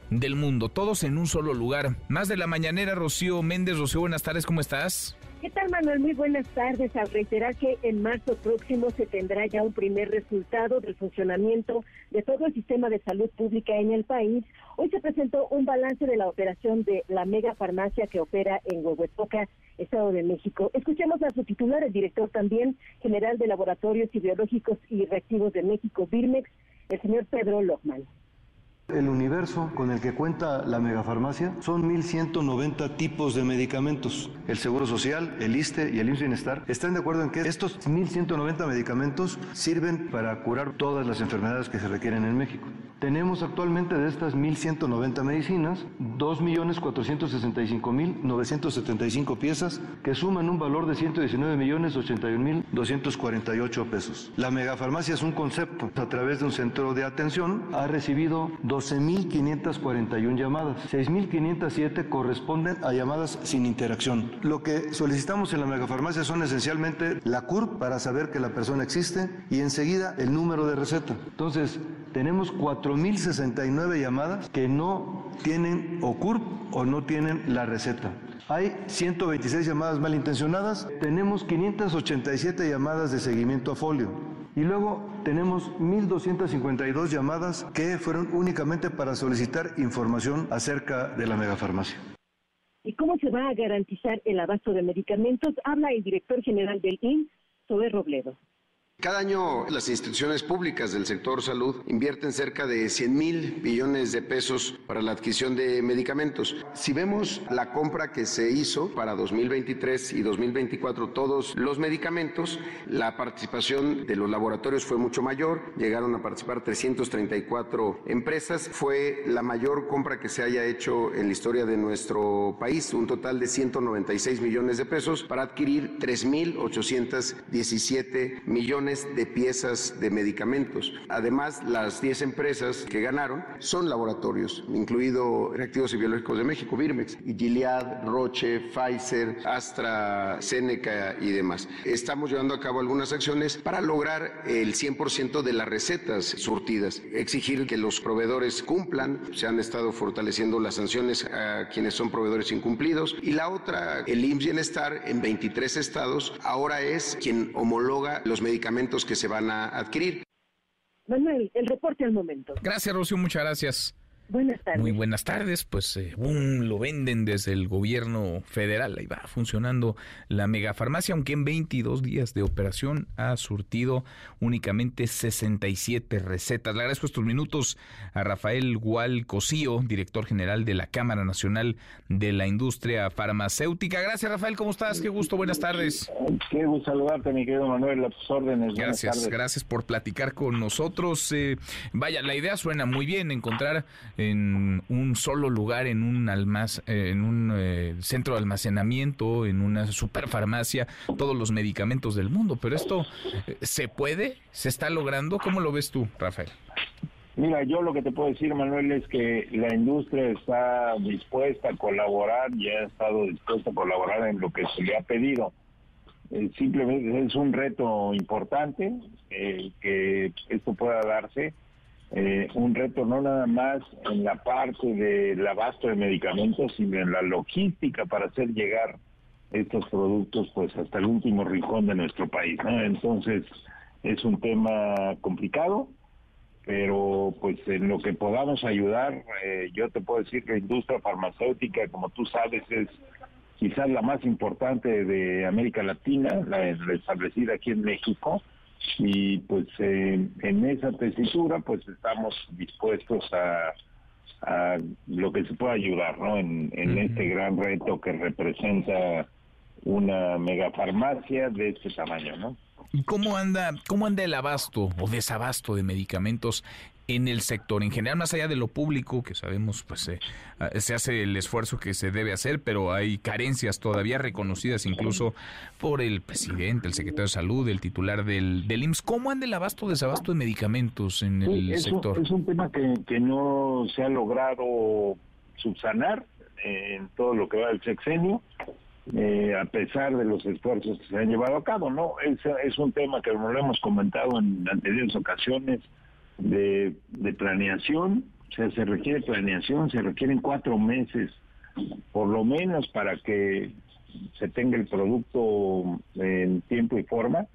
del mundo, todos en un solo lugar. Más de la mañanera, Rocío Méndez. Rocío, buenas tardes, ¿cómo estás? ¿Qué tal, Manuel? Muy buenas tardes. Al reiterar que en marzo próximo se tendrá ya un primer resultado del funcionamiento de todo el sistema de salud pública en el país, hoy se presentó un balance de la operación de la mega farmacia que opera en Huehuetoca, Estado de México. Escuchemos a su titular, el director también general de Laboratorios y Biológicos y Reactivos de México, Birmex, el señor Pedro Lohman. El universo con el que cuenta la megafarmacia son 1.190 tipos de medicamentos. El Seguro Social, el ISTE y el IMSS están de acuerdo en que estos 1.190 medicamentos sirven para curar todas las enfermedades que se requieren en México. Tenemos actualmente de estas 1.190 medicinas 2.465.975 piezas que suman un valor de 119.081.248 pesos. La megafarmacia es un concepto. A través de un centro de atención ha recibido 12.541 llamadas. 6.507 corresponden a llamadas sin interacción. Lo que solicitamos en la megafarmacia son esencialmente la CURP para saber que la persona existe y enseguida el número de receta. Entonces, tenemos 4.069 llamadas que no tienen o CURP o no tienen la receta. Hay 126 llamadas malintencionadas, tenemos 587 llamadas de seguimiento a folio. Y luego tenemos 1.252 llamadas que fueron únicamente para solicitar información acerca de la megafarmacia. ¿Y cómo se va a garantizar el abasto de medicamentos? Habla el director general del IN, Zoe Robledo. Cada año las instituciones públicas del sector salud invierten cerca de 100 mil billones de pesos para la adquisición de medicamentos. Si vemos la compra que se hizo para 2023 y 2024, todos los medicamentos, la participación de los laboratorios fue mucho mayor, llegaron a participar 334 empresas, fue la mayor compra que se haya hecho en la historia de nuestro país, un total de 196 millones de pesos para adquirir 3.817 millones de piezas de medicamentos. Además, las 10 empresas que ganaron son laboratorios, incluido Reactivos y Biológicos de México, Birmex, Gilead, Roche, Pfizer, AstraZeneca y demás. Estamos llevando a cabo algunas acciones para lograr el 100% de las recetas surtidas, exigir que los proveedores cumplan, se han estado fortaleciendo las sanciones a quienes son proveedores incumplidos, y la otra, el IMSS Bienestar en 23 estados, ahora es quien homologa los medicamentos que se van a adquirir. Manuel, el reporte al momento. Gracias, Rocío, muchas gracias. Buenas tardes. Muy buenas tardes. Pues eh, lo venden desde el gobierno federal. Ahí va funcionando la megafarmacia, aunque en 22 días de operación ha surtido únicamente 67 recetas. Le agradezco estos minutos a Rafael Gual Cosío, director general de la Cámara Nacional de la Industria Farmacéutica. Gracias, Rafael. ¿Cómo estás? Qué gusto. Buenas tardes. Qué gusto saludarte, mi querido Manuel. A tus órdenes. Gracias, gracias por platicar con nosotros. Eh, vaya, la idea suena muy bien, encontrar en un solo lugar, en un en un eh, centro de almacenamiento, en una superfarmacia, todos los medicamentos del mundo. Pero esto eh, se puede, se está logrando. ¿Cómo lo ves tú, Rafael? Mira, yo lo que te puedo decir, Manuel, es que la industria está dispuesta a colaborar y ha estado dispuesta a colaborar en lo que se le ha pedido. Eh, simplemente es un reto importante que esto pueda darse eh, un reto no nada más en la parte del abasto de medicamentos, sino en la logística para hacer llegar estos productos pues hasta el último rincón de nuestro país, ¿no? Entonces es un tema complicado, pero pues en lo que podamos ayudar, eh, yo te puedo decir que la industria farmacéutica, como tú sabes, es quizás la más importante de América Latina, la, establecida aquí en México, y pues en esa tesitura pues estamos dispuestos a, lo que se pueda ayudar, ¿no? En, este gran reto que representa una megafarmacia de este tamaño, ¿no? ¿Y cómo anda, cómo anda el abasto o desabasto de medicamentos en el sector en general, más allá de lo público, que sabemos, pues eh, ah, se hace el esfuerzo que se debe hacer, pero hay carencias todavía reconocidas incluso por el presidente, el secretario de Salud, el titular del, del IMSS. ¿Cómo anda el abasto, desabasto de medicamentos en el sector? es un tema que, que no se ha logrado subsanar en todo lo que va del sexenio. Eh, a pesar de los esfuerzos que se han llevado a cabo, ¿no? Es, es un tema que lo hemos comentado en anteriores ocasiones de, de planeación, o sea, se requiere planeación, se requieren cuatro meses, por lo menos para que se tenga el producto en tiempo y forma.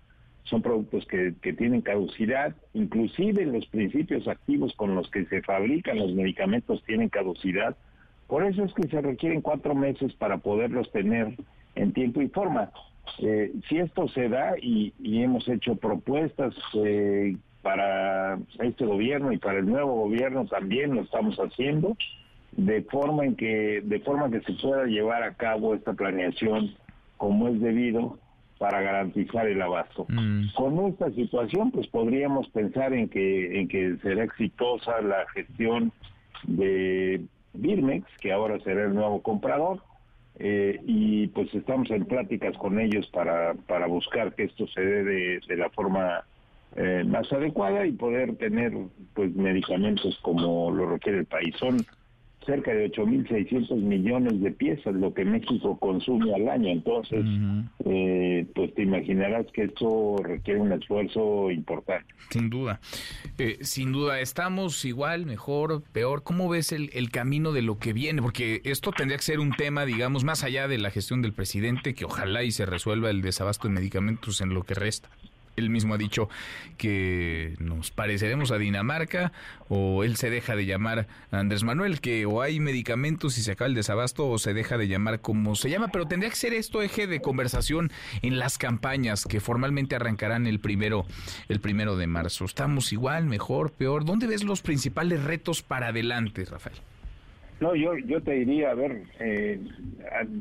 Son productos que, que tienen caducidad, inclusive los principios activos con los que se fabrican los medicamentos tienen caducidad por eso es que se requieren cuatro meses para poderlos tener en tiempo y forma. Eh, si esto se da y, hemos hecho propuestas eh, para este gobierno y para el nuevo gobierno también lo estamos haciendo de forma en que de forma que se pueda llevar a cabo esta planeación como es debido para garantizar el abasto. Mm. Con esta situación pues podríamos pensar en que en que será exitosa la gestión de Birmex, que ahora será el nuevo comprador, eh, y pues estamos en pláticas con ellos para, para buscar que esto se dé de, la forma eh, más adecuada y poder tener pues medicamentos como lo requiere el país. Son cerca de 8.600 millones de piezas lo que México consume al año. Entonces, eh, pues te imaginarás que esto requiere un esfuerzo importante. Sin duda. Eh, sin duda, estamos igual, mejor, peor. ¿Cómo ves el, el camino de lo que viene? Porque esto tendría que ser un tema, digamos, más allá de la gestión del presidente, que ojalá y se resuelva el desabasto de medicamentos en lo que resta él mismo ha dicho que nos pareceremos a Dinamarca o él se deja de llamar a Andrés Manuel, que o hay medicamentos y se acaba el desabasto o se deja de llamar como se llama, pero tendría que ser esto eje de conversación en las campañas que formalmente arrancarán el primero, el primero de marzo. ¿Estamos igual, mejor, peor? ¿Dónde ves los principales retos para adelante, Rafael? No, yo, yo te diría, a ver, eh,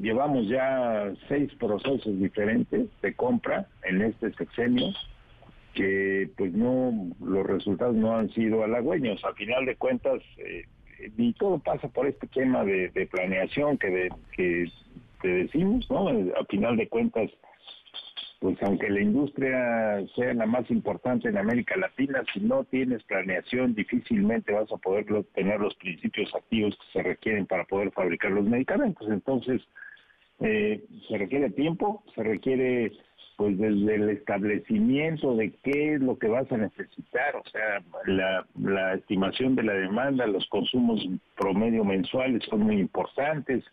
llevamos ya seis procesos diferentes de compra en este sexenio que pues no, los resultados no han sido halagüeños. A final de cuentas, eh, y todo pasa por este tema de, planeación que, de, que te decimos, ¿no? A final de cuentas, pues aunque la industria sea la más importante en América Latina, si no tienes planeación, difícilmente vas a poder tener los principios activos que se requieren para poder fabricar los medicamentos. Entonces, eh, se requiere tiempo, se requiere pues desde el establecimiento de qué es lo que vas a necesitar, o sea, la, la estimación de la demanda, los consumos promedio mensuales son muy importantes,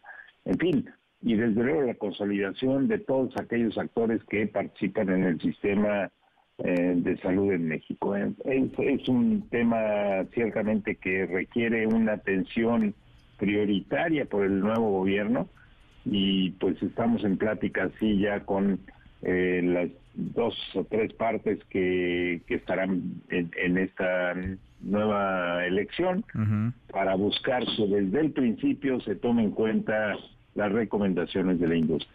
en fin, y desde luego la consolidación de todos aquellos actores que participan en el sistema eh, de salud en México. Es, es, un tema ciertamente que requiere una atención prioritaria por el nuevo gobierno y pues estamos en plática así ya con eh, las dos o tres partes que, que estarán en, esta nueva elección para buscar que desde el principio se tome en cuenta las recomendaciones de la industria.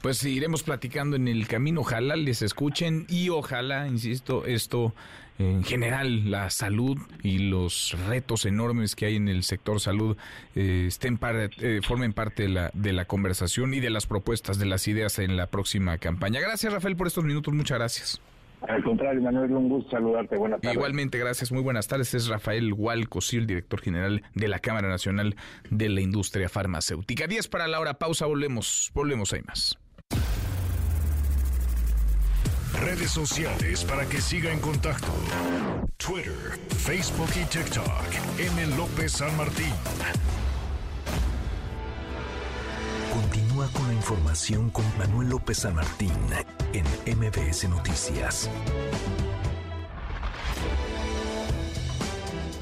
Pues iremos platicando en el camino, ojalá les escuchen y ojalá, insisto, esto en general, la salud y los retos enormes que hay en el sector salud eh, estén eh, formen parte de la, de la conversación y de las propuestas, de las ideas en la próxima campaña. Gracias, Rafael, por estos minutos. Muchas gracias. Al contrario, Manuel, un gusto saludarte. Buenas tardes. Igualmente, gracias. Muy buenas tardes. Es Rafael el director general de la Cámara Nacional de la Industria Farmacéutica. 10 para la hora. Pausa. Volvemos. Volvemos. Hay más. Redes sociales para que siga en contacto: Twitter, Facebook y TikTok. M. López San Martín. Con la información con Manuel López San Martín en MBS Noticias.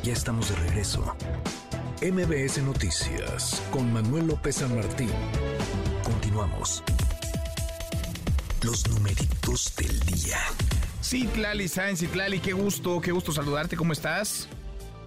Ya estamos de regreso. MBS Noticias con Manuel López San Martín. Continuamos. Los numeritos del día. Citlali Sáenz, Citlali, qué gusto, qué gusto saludarte, ¿cómo estás?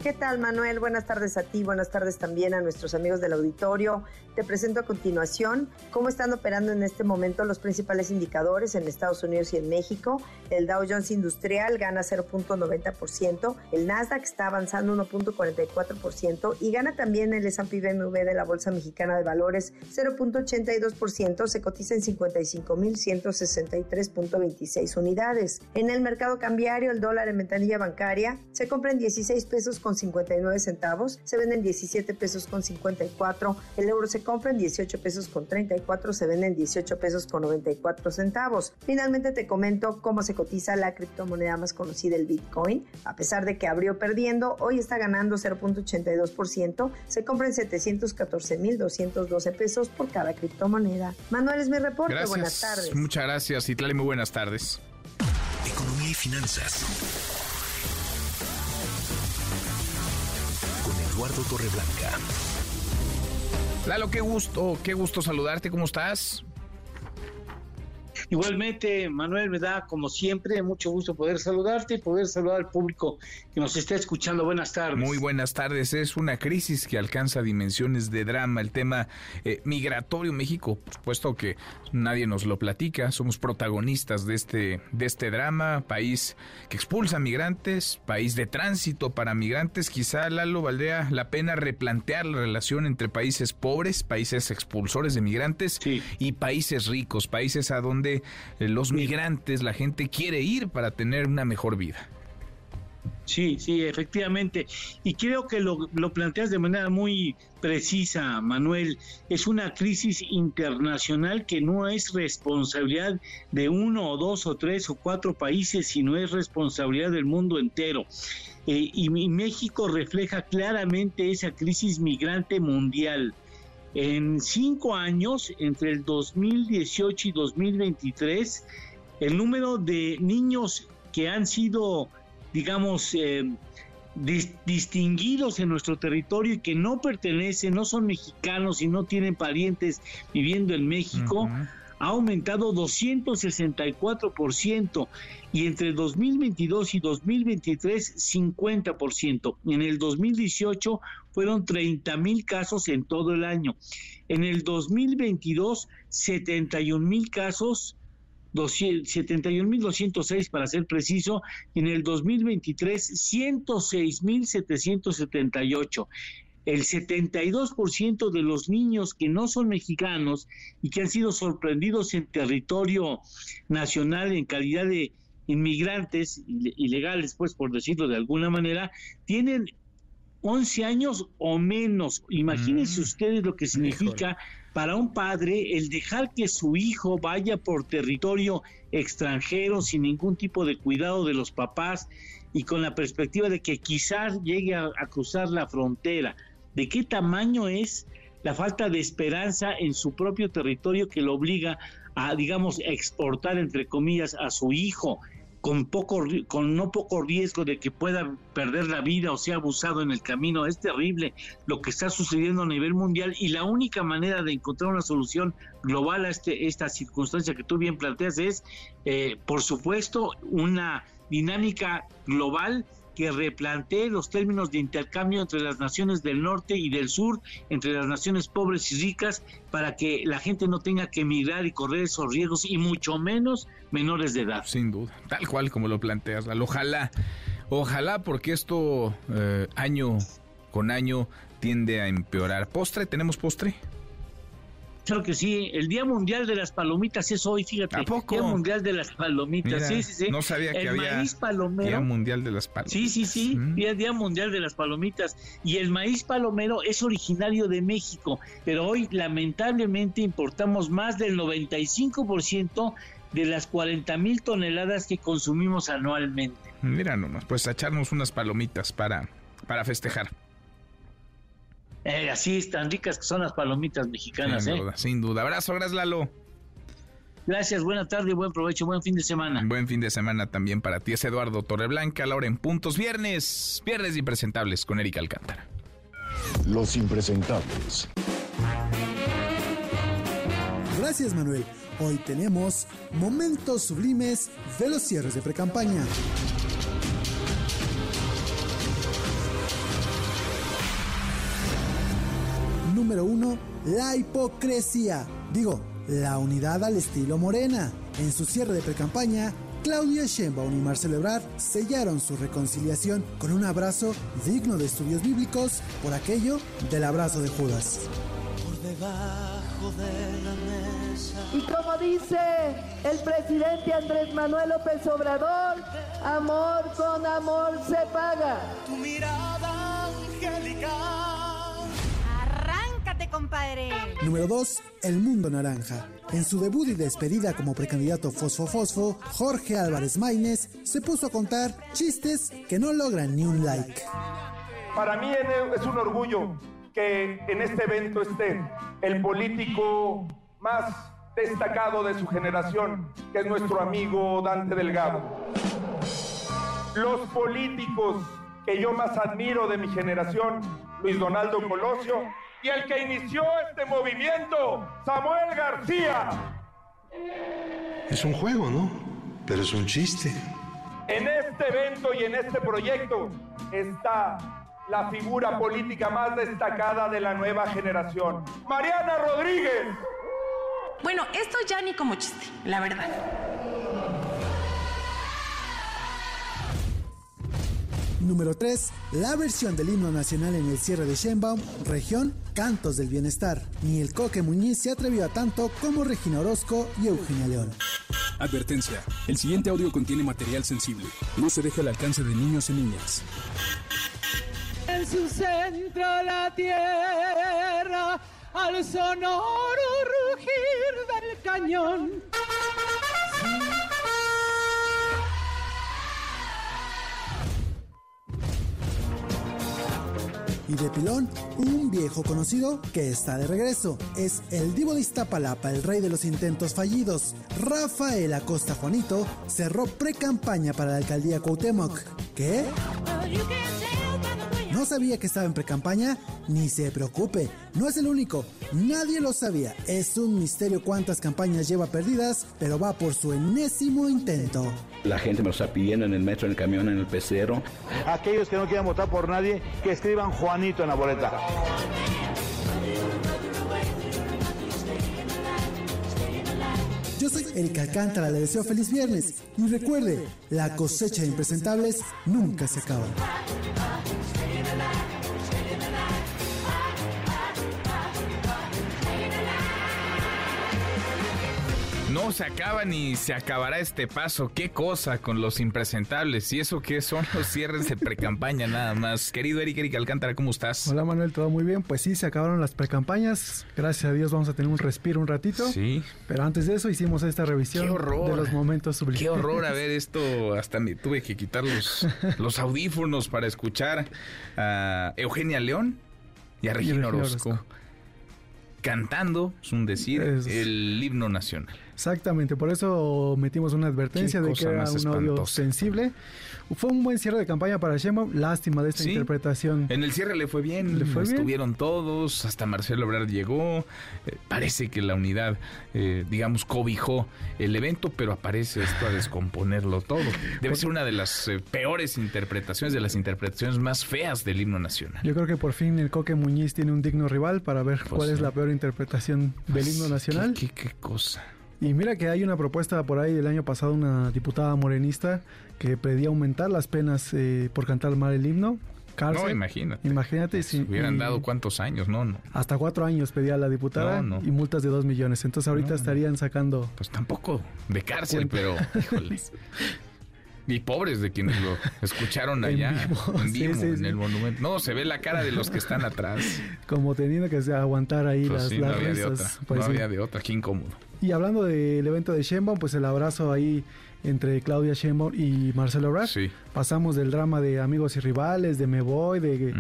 ¿Qué tal, Manuel? Buenas tardes a ti, buenas tardes también a nuestros amigos del auditorio. Te presento a continuación cómo están operando en este momento los principales indicadores en Estados Unidos y en México. El Dow Jones Industrial gana 0.90%, el Nasdaq está avanzando 1.44% y gana también el S&P BMW de la Bolsa Mexicana de Valores 0.82%, se cotiza en 55.163.26 unidades. En el mercado cambiario, el dólar en ventanilla bancaria se compra en 16 pesos con 59 centavos, se vende en 17 pesos con 54, el euro se compra en 18 pesos con 34, se vende en 18 pesos con 94 centavos. Finalmente te comento cómo se cotiza la criptomoneda más conocida, el Bitcoin. A pesar de que abrió perdiendo, hoy está ganando 0.82%, se compra en 714.212 pesos por cada criptomoneda. Manuel es mi reporte, gracias. buenas tardes. Muchas gracias, Itlali, muy buenas tardes. Economía y finanzas. Eduardo Torreblanca. Lalo, qué gusto, qué gusto saludarte, ¿cómo estás? Igualmente, Manuel, me da como siempre mucho gusto poder saludarte y poder saludar al público que nos está escuchando. Buenas tardes. Muy buenas tardes. Es una crisis que alcanza dimensiones de drama. El tema eh, migratorio México, por supuesto que nadie nos lo platica. Somos protagonistas de este, de este drama. País que expulsa migrantes, país de tránsito para migrantes. Quizá, Lalo, valdría la pena replantear la relación entre países pobres, países expulsores de migrantes y países ricos, países a donde los migrantes, la gente quiere ir para tener una mejor vida. Sí, sí, efectivamente. Y creo que lo, lo, planteas de manera muy precisa, Manuel. Es una crisis internacional que no es responsabilidad de uno o dos o tres o cuatro países, sino es responsabilidad del mundo entero. Eh, y, y México refleja claramente esa crisis migrante mundial. En cinco años, entre el 2018 y 2023, el número de niños que han sido, digamos, eh, dis distinguidos en nuestro territorio y que no pertenecen, no son mexicanos y no tienen parientes viviendo en México. Ha aumentado 264% y entre 2022 y 2023 50%. En el 2018 fueron 30 mil casos en todo el año. En el 2022 71 mil casos 71.206 para ser preciso, en el 2023 106.778. El 72% de los niños que no son mexicanos y que han sido sorprendidos en territorio nacional en calidad de inmigrantes ilegales, pues por decirlo de alguna manera, tienen 11 años o menos. Imagínense mm. ustedes lo que significa Híjole. para un padre el dejar que su hijo vaya por territorio extranjero sin ningún tipo de cuidado de los papás y con la perspectiva de que quizás llegue a, a cruzar la frontera. ¿De qué tamaño es la falta de esperanza en su propio territorio que lo obliga a, digamos, exportar, entre comillas, a su hijo? con poco con no poco riesgo de que pueda perder la vida o sea abusado en el camino es terrible lo que está sucediendo a nivel mundial y la única manera de encontrar una solución global a este esta circunstancia que tú bien planteas es eh, por supuesto una dinámica global que replantee los términos de intercambio entre las naciones del norte y del sur, entre las naciones pobres y ricas, para que la gente no tenga que emigrar y correr esos riesgos, y mucho menos menores de edad. Sin duda, tal cual como lo planteas, ojalá, ojalá, porque esto eh, año con año tiende a empeorar. ¿Postre? ¿Tenemos postre? Claro que sí, el Día Mundial de las Palomitas es hoy, fíjate. ¿A poco? Día Mundial de las Palomitas, Mira, sí, sí, sí. No sabía que había maíz palomero. Día Mundial de las Palomitas. Sí, sí, sí, Mm. Día, Día Mundial de las Palomitas. Y el maíz palomero es originario de México, pero hoy lamentablemente importamos más del 95% de las 40 mil toneladas que consumimos anualmente. Mira nomás, pues a echarnos unas palomitas para, para festejar. Eh, así están ricas que son las palomitas mexicanas. Sin ¿eh? duda, sin duda. Abrazo, gracias Lalo. Gracias, buena tarde, buen provecho, buen fin de semana. Buen fin de semana también para ti. Es Eduardo Torreblanca, la hora en puntos. Viernes, viernes impresentables con Erika Alcántara. Los impresentables. Gracias, Manuel. Hoy tenemos momentos sublimes de los cierres de precampaña. Número 1. La hipocresía. Digo, la unidad al estilo Morena. En su cierre de precampaña, Claudia Sheinbaum y Marcelo Ebrard sellaron su reconciliación con un abrazo digno de estudios bíblicos por aquello del abrazo de Judas. Por debajo de la mesa. Y como dice el presidente Andrés Manuel López Obrador, amor con amor se paga. Tu mirada angelical. Compadre. Número 2. El Mundo Naranja. En su debut y despedida como precandidato Fosfo Fosfo, Jorge Álvarez Maínez se puso a contar chistes que no logran ni un like. Para mí es un orgullo que en este evento esté el político más destacado de su generación, que es nuestro amigo Dante Delgado. Los políticos que yo más admiro de mi generación, Luis Donaldo Colosio, y el que inició este movimiento, Samuel García. Es un juego, ¿no? Pero es un chiste. En este evento y en este proyecto está la figura política más destacada de la nueva generación, Mariana Rodríguez. Bueno, esto ya ni como chiste, la verdad. Número 3. La versión del himno nacional en el cierre de Sheinbaum, región Cantos del Bienestar. Ni el Coque Muñiz se atrevió a tanto como Regina Orozco y Eugenia León. Advertencia. El siguiente audio contiene material sensible. No se deja al alcance de niños y niñas. En su centro la tierra, al sonoro rugir del cañón. Y de pilón, un viejo conocido que está de regreso. Es el divo de Iztapalapa, el rey de los intentos fallidos. Rafael Acosta Juanito cerró pre-campaña para la alcaldía Cuauhtémoc. ¿Qué? ¿No sabía que estaba en pre-campaña? Ni se preocupe, no es el único. Nadie lo sabía. Es un misterio cuántas campañas lleva perdidas, pero va por su enésimo intento. La gente me lo está pidiendo en el metro, en el camión, en el pecero. Aquellos que no quieran votar por nadie, que escriban Juanito en la boleta. Yo soy Erika Alcántara, le deseo feliz viernes y recuerde, la cosecha de impresentables nunca se acaba. No se acaba ni se acabará este paso. Qué cosa con los impresentables. Y eso que son los cierres de precampaña nada más. Querido Eric, Eric Alcántara, ¿cómo estás? Hola Manuel, todo muy bien. Pues sí, se acabaron las precampañas. Gracias a Dios vamos a tener un respiro un ratito. Sí. Pero antes de eso hicimos esta revisión Qué horror. de los momentos sublimes. Qué horror a ver esto. Hasta me tuve que quitar los, los audífonos para escuchar a Eugenia León y a Regina Orozco. Cantando, es un decir, Es- el himno nacional. Exactamente, por eso metimos una advertencia de que era un audio espantosa. sensible. Fue un buen cierre de campaña para Sheinbaum. Lástima de esta Sí. interpretación. En el cierre le fue bien, Le fue bien. estuvieron todos, hasta Marcelo Obrador llegó. Eh, parece que la unidad, eh, digamos, cobijó el evento, pero aparece esto a descomponerlo todo. Debe ser una de las eh, peores interpretaciones, de las interpretaciones más feas del himno nacional. Yo creo que por fin el Coque Muñiz tiene un digno rival para ver cuál es la peor interpretación del himno nacional. ¿Qué, qué, qué cosa? Y mira que hay una propuesta por ahí del año pasado, una diputada morenista que pedía aumentar las penas eh, por cantar mal el himno. Cárcel. No, imagínate. Imagínate si Hubieran y dado cuántos años, no, no. hasta cuatro años pedía la diputada No, no. y multas de dos millones. Entonces ahorita No. estarían sacando. Pues tampoco de cárcel, pero híjoles. Y pobres de quienes lo escucharon En allá, vivo, en sí, vivo, sí, en sí. el monumento. No, se ve la cara de los que están atrás. Como teniendo que aguantar ahí Pues las, no las de risas. otra. Pues no había de otra, qué incómodo. Y hablando del evento de Sheinbaum, pues el abrazo ahí entre Claudia Sheinbaum y Marcelo Ebrard. Pasamos del drama de amigos y rivales, de me voy, de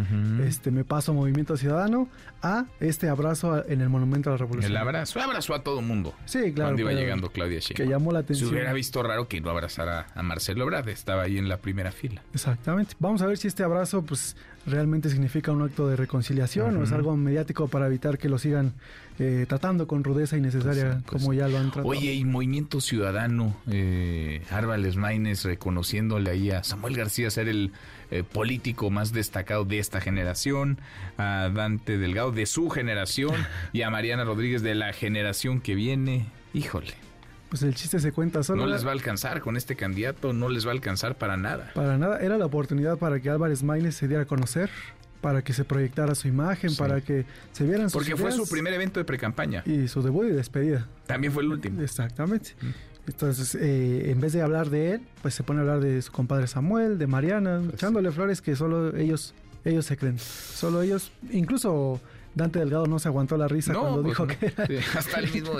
este me paso Movimiento Ciudadano, a este abrazo en el Monumento a la Revolución. El abrazo, abrazó a todo mundo. Sí, claro. Cuando iba llegando Claudia Sheinbaum. Que llamó la atención. Se hubiera visto raro que no abrazara a Marcelo Ebrard, estaba ahí en la primera fila. Exactamente. Vamos a ver si este abrazo pues realmente significa un acto de reconciliación o es algo mediático para evitar que lo sigan eh, tratando con rudeza innecesaria pues como ya lo han tratado. Oye, y Movimiento Ciudadano, eh, Árvales Maínez reconociéndole ahí a Samuel García ser el eh, político más destacado de esta generación, a Dante Delgado de su generación y a Mariana Rodríguez de la generación que viene. Híjole pues el chiste se cuenta solo. No les va a alcanzar con este candidato, no les va a alcanzar para nada. Para nada, era la oportunidad para que Álvarez Maínez se diera a conocer, para que se proyectara su imagen, para que se vieran sus Porque fue su primer evento de precampaña. Y su debut y despedida. También fue el último. Exactamente. Entonces, eh, en vez de hablar de él, pues se pone a hablar de su compadre Samuel, de Mariana, pues echándole flores que solo ellos, ellos se creen. Solo ellos, incluso Dante Delgado no se aguantó la risa cuando pues dijo que hasta el mismo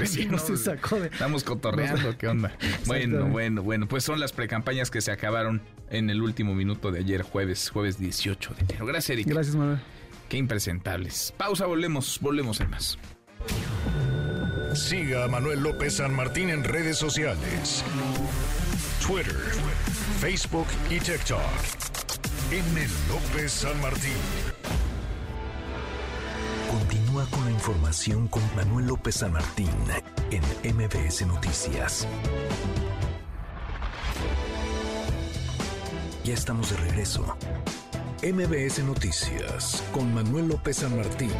vecino se sacó de... Estamos cotorreando, ¿qué onda? Bueno, bueno, bueno, pues son las precampañas que se acabaron en el último minuto de ayer, jueves, jueves 18 de enero. Gracias, Erika. Gracias, Manuel. Qué impresentables. Pausa, volvemos, volvemos en más. Siga a Manuel López San Martín en redes sociales. Twitter, Facebook y TikTok. M. López San Martín. Continúa con la información con Manuel López San Martín en MBS Noticias. Ya estamos de regreso. MBS Noticias con Manuel López San Martín.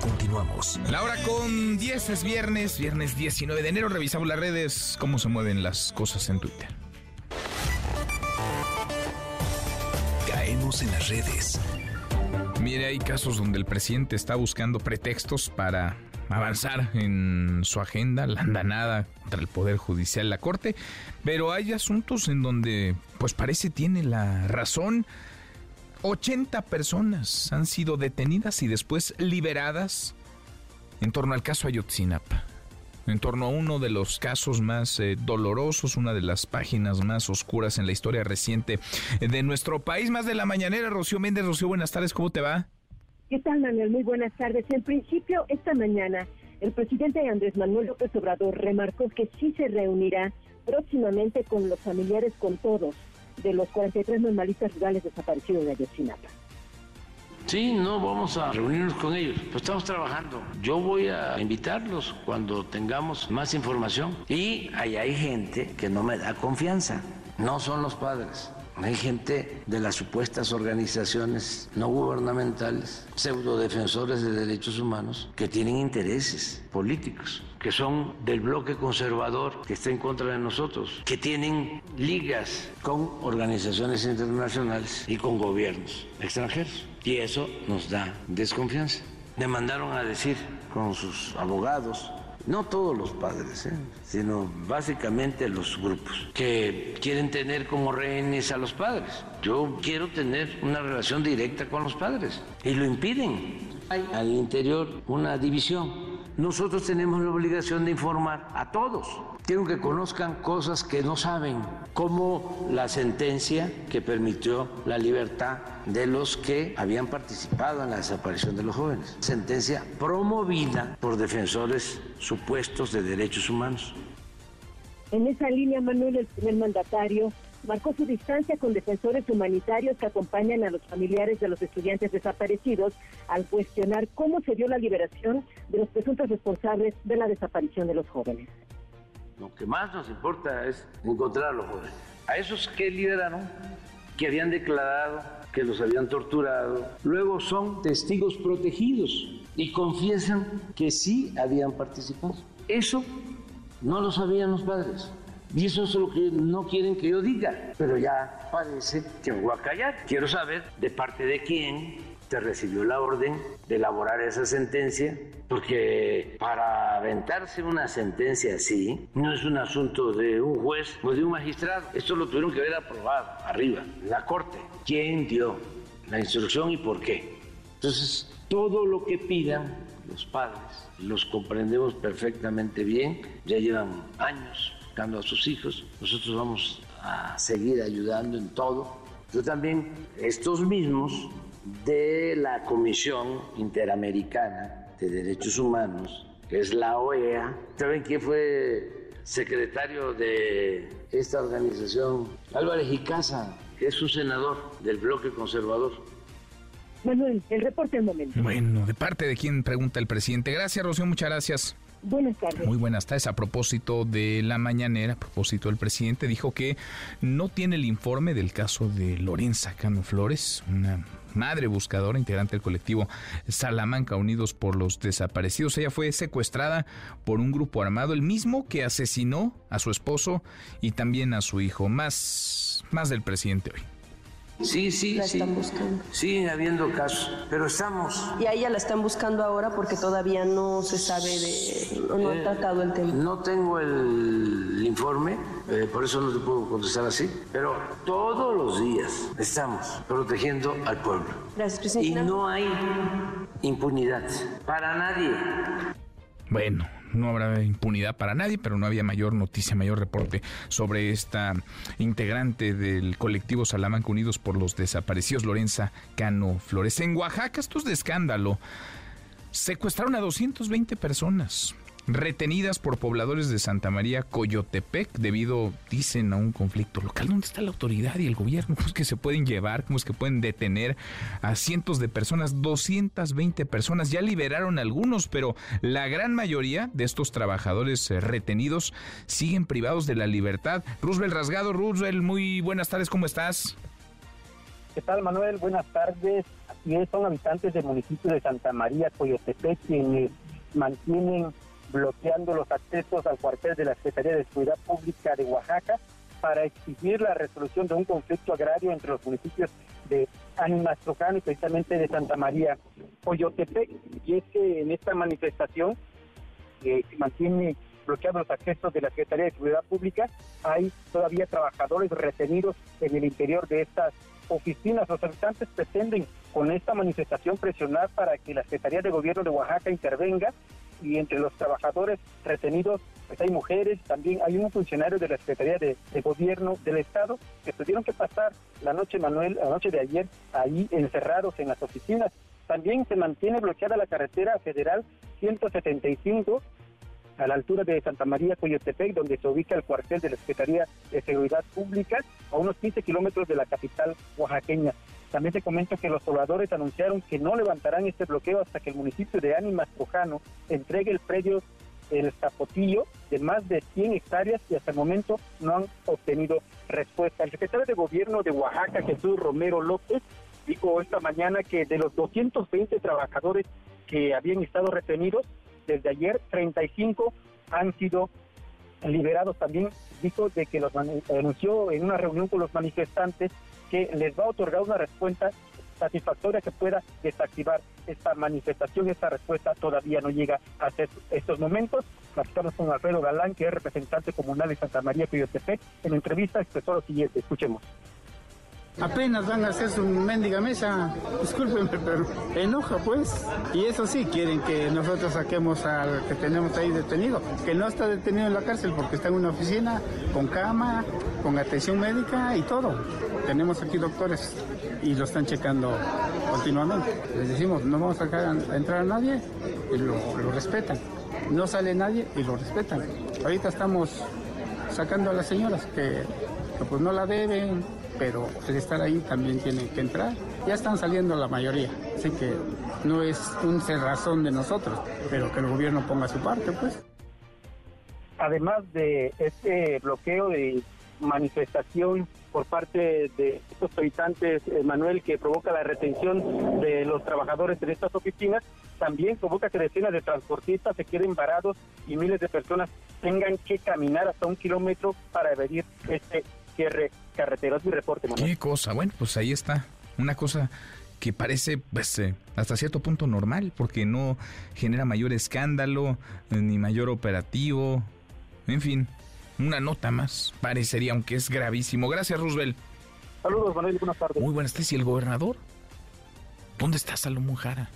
Continuamos. La hora con 10 es viernes, viernes 19 de enero. Revisamos las redes, cómo se mueven las cosas en Twitter. Caemos en las redes. Mire, hay casos donde el presidente está buscando pretextos para avanzar en su agenda, la andanada contra el Poder Judicial, la Corte, pero hay asuntos en donde, pues parece tiene la razón. 80 personas han sido detenidas y después liberadas en torno al caso Ayotzinapa en torno a uno de los casos más eh, dolorosos, una de las páginas más oscuras en la historia reciente de nuestro país. Más de la mañanera, Rocío Méndez. Rocío, buenas tardes, ¿cómo te va? ¿Qué tal, Manuel? Muy buenas tardes. En principio, esta mañana, el presidente Andrés Manuel López Obrador remarcó que sí se reunirá próximamente con los familiares, con todos, de los 43 normalistas rurales desaparecidos de Ayotzinapa. Sí, no vamos a reunirnos con ellos, pues estamos trabajando. Yo voy a invitarlos cuando tengamos más información. Y ahí hay gente que no me da confianza, no son los padres. Hay gente de las supuestas organizaciones no gubernamentales, pseudo defensores de derechos humanos, que tienen intereses políticos, que son del bloque conservador que está en contra de nosotros, que tienen ligas con organizaciones internacionales y con gobiernos extranjeros. Y eso nos da desconfianza. Me mandaron a decir con sus abogados, no todos los padres, ¿eh? sino básicamente los grupos, que quieren tener como rehenes a los padres. Yo quiero tener una relación directa con los padres y lo impiden. Hay al interior una división. Nosotros tenemos la obligación de informar a todos Quiero que conozcan cosas que no saben, como la sentencia que permitió la libertad de los que habían participado en la desaparición de los jóvenes. Sentencia promovida por defensores supuestos de derechos humanos. En esa línea, Manuel, el primer mandatario marcó su distancia con defensores humanitarios que acompañan a los familiares de los estudiantes desaparecidos al cuestionar cómo se dio la liberación de los presuntos responsables de la desaparición de los jóvenes. Lo que más nos importa es encontrar a los jóvenes. A esos que liberaron, que habían declarado que los habían torturado, luego son testigos protegidos y confiesan que sí habían participado. Eso no lo sabían los padres. Y eso es lo que no quieren que yo diga. Pero ya parece que me voy a callar. Quiero saber de parte de quién se recibió la orden de elaborar esa sentencia, porque para aventarse una sentencia así no es un asunto de un juez o de un magistrado. Esto lo tuvieron que haber aprobado arriba, la Corte. ¿Quién dio la instrucción y por qué? Entonces, todo lo que pidan los padres, los comprendemos perfectamente bien, ya llevan años buscando a sus hijos. Nosotros vamos a seguir ayudando en todo. Yo también, estos mismos de la Comisión Interamericana de Derechos Humanos, que es la OEA, ¿saben quién fue secretario de esta organización? Álvarez Icaza, que es un senador del bloque conservador. Manuel, el reporte del momento. Bueno, ¿de parte de quién pregunta el presidente? Gracias, Rocío, muchas gracias. Buenas tardes. Muy buenas tardes. A propósito de la mañanera, a propósito del presidente, dijo que no tiene el informe del caso de Lorenza Cano Flores, una madre buscadora, integrante del colectivo Salamanca Unidos por los Desaparecidos. Ella fue secuestrada por un grupo armado, el mismo que asesinó a su esposo y también a su hijo. Más, más del presidente hoy. Sí, sí, La sí. están buscando. Siguen habiendo casos, pero estamos. Y a ella la están buscando ahora porque todavía no se sabe de. no, Eh, tratado el tema. No tengo el informe, eh, por eso no te puedo contestar así, pero todos los días estamos protegiendo al pueblo. Gracias, presidente. Y no hay impunidad para nadie. Bueno, no habrá impunidad para nadie, pero no había mayor noticia, mayor reporte sobre esta integrante del colectivo Salamanca Unidos por los Desaparecidos, Lorenza Cano Flores. En Oaxaca, esto es de escándalo. Secuestraron a 220 personas retenidas por pobladores de Santa María Coyotepec debido, dicen, a un conflicto local. ¿Dónde está la autoridad y el gobierno? ¿Cómo es que se pueden llevar? ¿Cómo es que pueden detener a cientos de personas? 220 personas. Ya liberaron algunos, pero la gran mayoría de estos trabajadores eh, retenidos siguen privados de la libertad. Roosevelt Rasgado, Roosevelt, muy buenas tardes, ¿cómo estás? ¿Qué tal, Manuel? Buenas tardes. Es, son habitantes del municipio de Santa María, Coyotepec, quienes mantienen bloqueando los accesos al cuartel de la Secretaría de Seguridad Pública de Oaxaca para exigir la resolución de un conflicto agrario entre los municipios de Ánimas Trujano y precisamente de Santa María, Coyotepec. Y es que en esta manifestación que mantiene bloqueados los accesos de la Secretaría de Seguridad Pública, hay todavía trabajadores retenidos en el interior de estas oficinas. Los habitantes pretenden con esta manifestación presionar para que la Secretaría de Gobierno de Oaxaca intervenga y entre los trabajadores retenidos pues hay mujeres, también hay un funcionario de la Secretaría de, de Gobierno del Estado que tuvieron que pasar la noche, Manuel, la noche de ayer ahí encerrados en las oficinas. También se mantiene bloqueada la carretera federal 175 a la altura de Santa María Coyotepec, donde se ubica el cuartel de la Secretaría de Seguridad Pública, a unos 15 kilómetros de la capital oaxaqueña. También te comento que los pobladores anunciaron que no levantarán este bloqueo hasta que el municipio de Ánimas Trujano entregue el predio El Zapotillo de más de 100 hectáreas y hasta el momento no han obtenido respuesta. El secretario de Gobierno de Oaxaca, Jesús Romero López, dijo esta mañana que de los 220 trabajadores que habían estado retenidos, desde ayer 35 han sido liberados. También dijo de que los anunció en una reunión con los manifestantes que les va a otorgar una respuesta satisfactoria que pueda desactivar esta manifestación. Esta respuesta todavía no llega a ser estos momentos. Platicamos con Alfredo Galán, que es representante comunal de Santa María Coyotepec. En entrevista expresó lo siguiente. Escuchemos. Apenas van a hacer su mendiga mesa, discúlpenme, pero enoja pues. Y eso sí, quieren que nosotros saquemos al que tenemos ahí detenido, que no está detenido en la cárcel porque está en una oficina con cama, con atención médica y todo. Tenemos aquí doctores y lo están checando continuamente. Les decimos, no vamos a entrar a nadie y lo, lo respetan. No sale nadie y lo respetan. Ahorita estamos sacando a las señoras que, que pues no la deben, pero el estar ahí también tiene que entrar. Ya están saliendo la mayoría, así que no es un cerrazón de nosotros, pero que el gobierno ponga su parte, pues. además de este bloqueo de manifestación por parte de estos habitantes, eh, Manuel, que provoca la retención de los trabajadores en estas oficinas, también provoca que decenas de transportistas se queden varados y miles de personas tengan que caminar hasta un kilómetro para evadir este cierre carretero. Es mi reporte, Manuel. Qué cosa, bueno, pues ahí está. Una cosa que parece pues eh, hasta cierto punto normal porque no genera mayor escándalo eh, ni mayor operativo. En fin, una nota más parecería, aunque es gravísimo. Gracias, Roosevelt. Saludos, Manuel, buenas tardes. Muy buenas tardes. ¿Y el gobernador? ¿Dónde está Salomón Jara?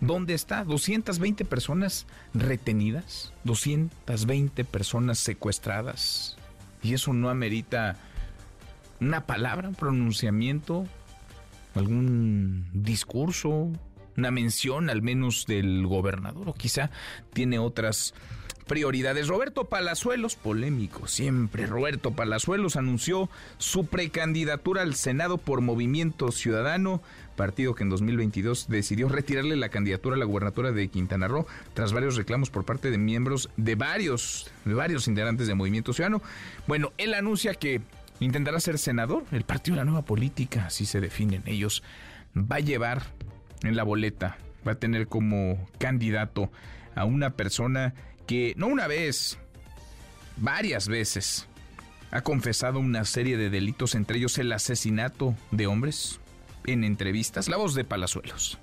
¿Dónde está? 220 personas retenidas, 220 personas secuestradas. Y eso no amerita una palabra, un pronunciamiento, algún discurso, una mención al menos del gobernador o quizá tiene otras prioridades. Roberto Palazuelos, polémico siempre, Roberto Palazuelos anunció su precandidatura al Senado por Movimiento Ciudadano, partido que en 2022 decidió retirarle la candidatura a la gubernatura de Quintana Roo tras varios reclamos por parte de miembros de varios, de varios integrantes de Movimiento Ciudadano. Bueno, él anuncia que intentará ser senador, el partido de la nueva política, así se definen ellos, va a llevar en la boleta, va a tener como candidato a una persona que no una vez, varias veces, ha confesado una serie de delitos, entre ellos el asesinato de hombres, en entrevistas, la voz de Palazuelos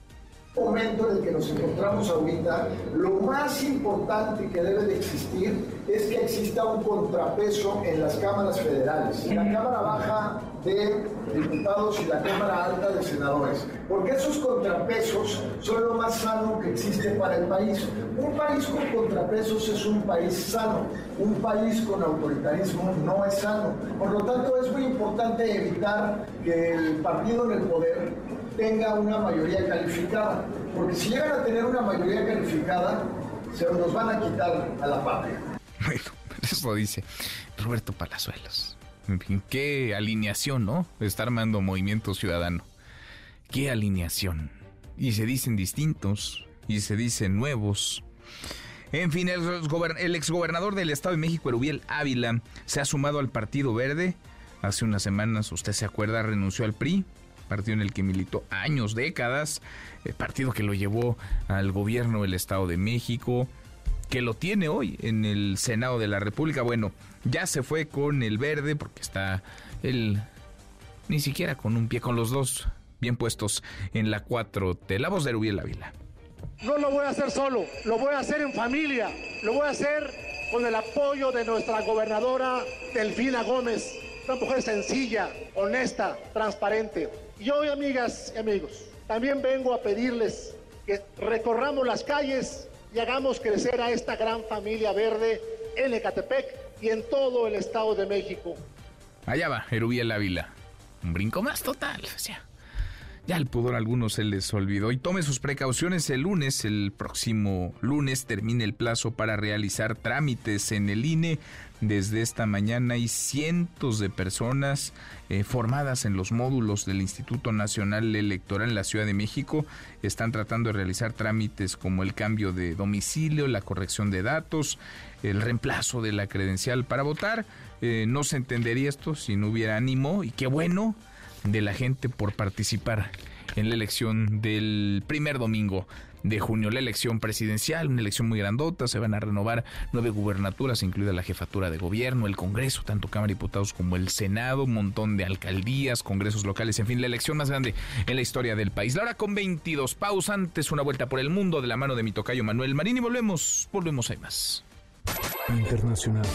momento en el que nos encontramos ahorita, lo más importante que debe de existir es que exista un contrapeso en las cámaras federales, la Cámara Baja de Diputados y la Cámara Alta de Senadores, porque esos contrapesos son lo más sano que existe para el país. Un país con contrapesos es un país sano, un país con autoritarismo no es sano. Por lo tanto, es muy importante evitar que el partido en el poder tenga una mayoría calificada, porque si llegan a tener una mayoría calificada, se nos van a quitar a la patria. Bueno, eso dice Roberto Palazuelos. En fin, qué alineación, ¿no? Está armando Movimiento Ciudadano. Qué alineación. Y se dicen distintos, y se dicen nuevos. En fin, el, el exgobernador del Estado de México, Erubiel Ávila, se ha sumado al Partido Verde. Hace unas semanas, usted se acuerda, renunció al PRI partido en el que militó años, décadas, el partido que lo llevó al gobierno del Estado de México, que lo tiene hoy en el Senado de la República. Bueno, ya se fue con el verde porque está él ni siquiera con un pie, con los dos bien puestos en la 4T. La voz de Rubiel Ávila. No lo voy a hacer solo, lo voy a hacer en familia, lo voy a hacer con el apoyo de nuestra gobernadora Delfina Gómez, una mujer sencilla, honesta, transparente. Y hoy, amigas y amigos, también vengo a pedirles que recorramos las calles y hagamos crecer a esta gran familia verde en Ecatepec y en todo el Estado de México. Allá va, Erubiel Ávila. Un brinco más total. Ya el pudor a algunos se les olvidó. Y tome sus precauciones el lunes, el próximo lunes termina el plazo para realizar trámites en el INE. Desde esta mañana hay cientos de personas eh, formadas en los módulos del Instituto Nacional Electoral en la Ciudad de México. Están tratando de realizar trámites como el cambio de domicilio, la corrección de datos, el reemplazo de la credencial para votar. Eh, no se entendería esto si no hubiera ánimo y qué bueno de la gente por participar en la elección del primer domingo de junio, la elección presidencial, una elección muy grandota, se van a renovar nueve gubernaturas, incluida la jefatura de gobierno, el Congreso, tanto Cámara de Diputados como el Senado, un montón de alcaldías, congresos locales, en fin, la elección más grande en la historia del país. La hora con 22 pausas, antes una vuelta por el mundo de la mano de mi tocayo Manuel Marín y volvemos, volvemos, hay más. Internacional.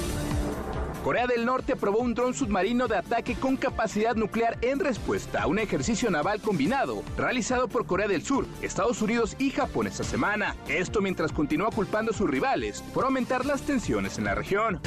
Corea del Norte probó un dron submarino de ataque con capacidad nuclear en respuesta a un ejercicio naval combinado realizado por Corea del Sur, Estados Unidos y Japón esta semana. Esto mientras continúa culpando a sus rivales por aumentar las tensiones en la región.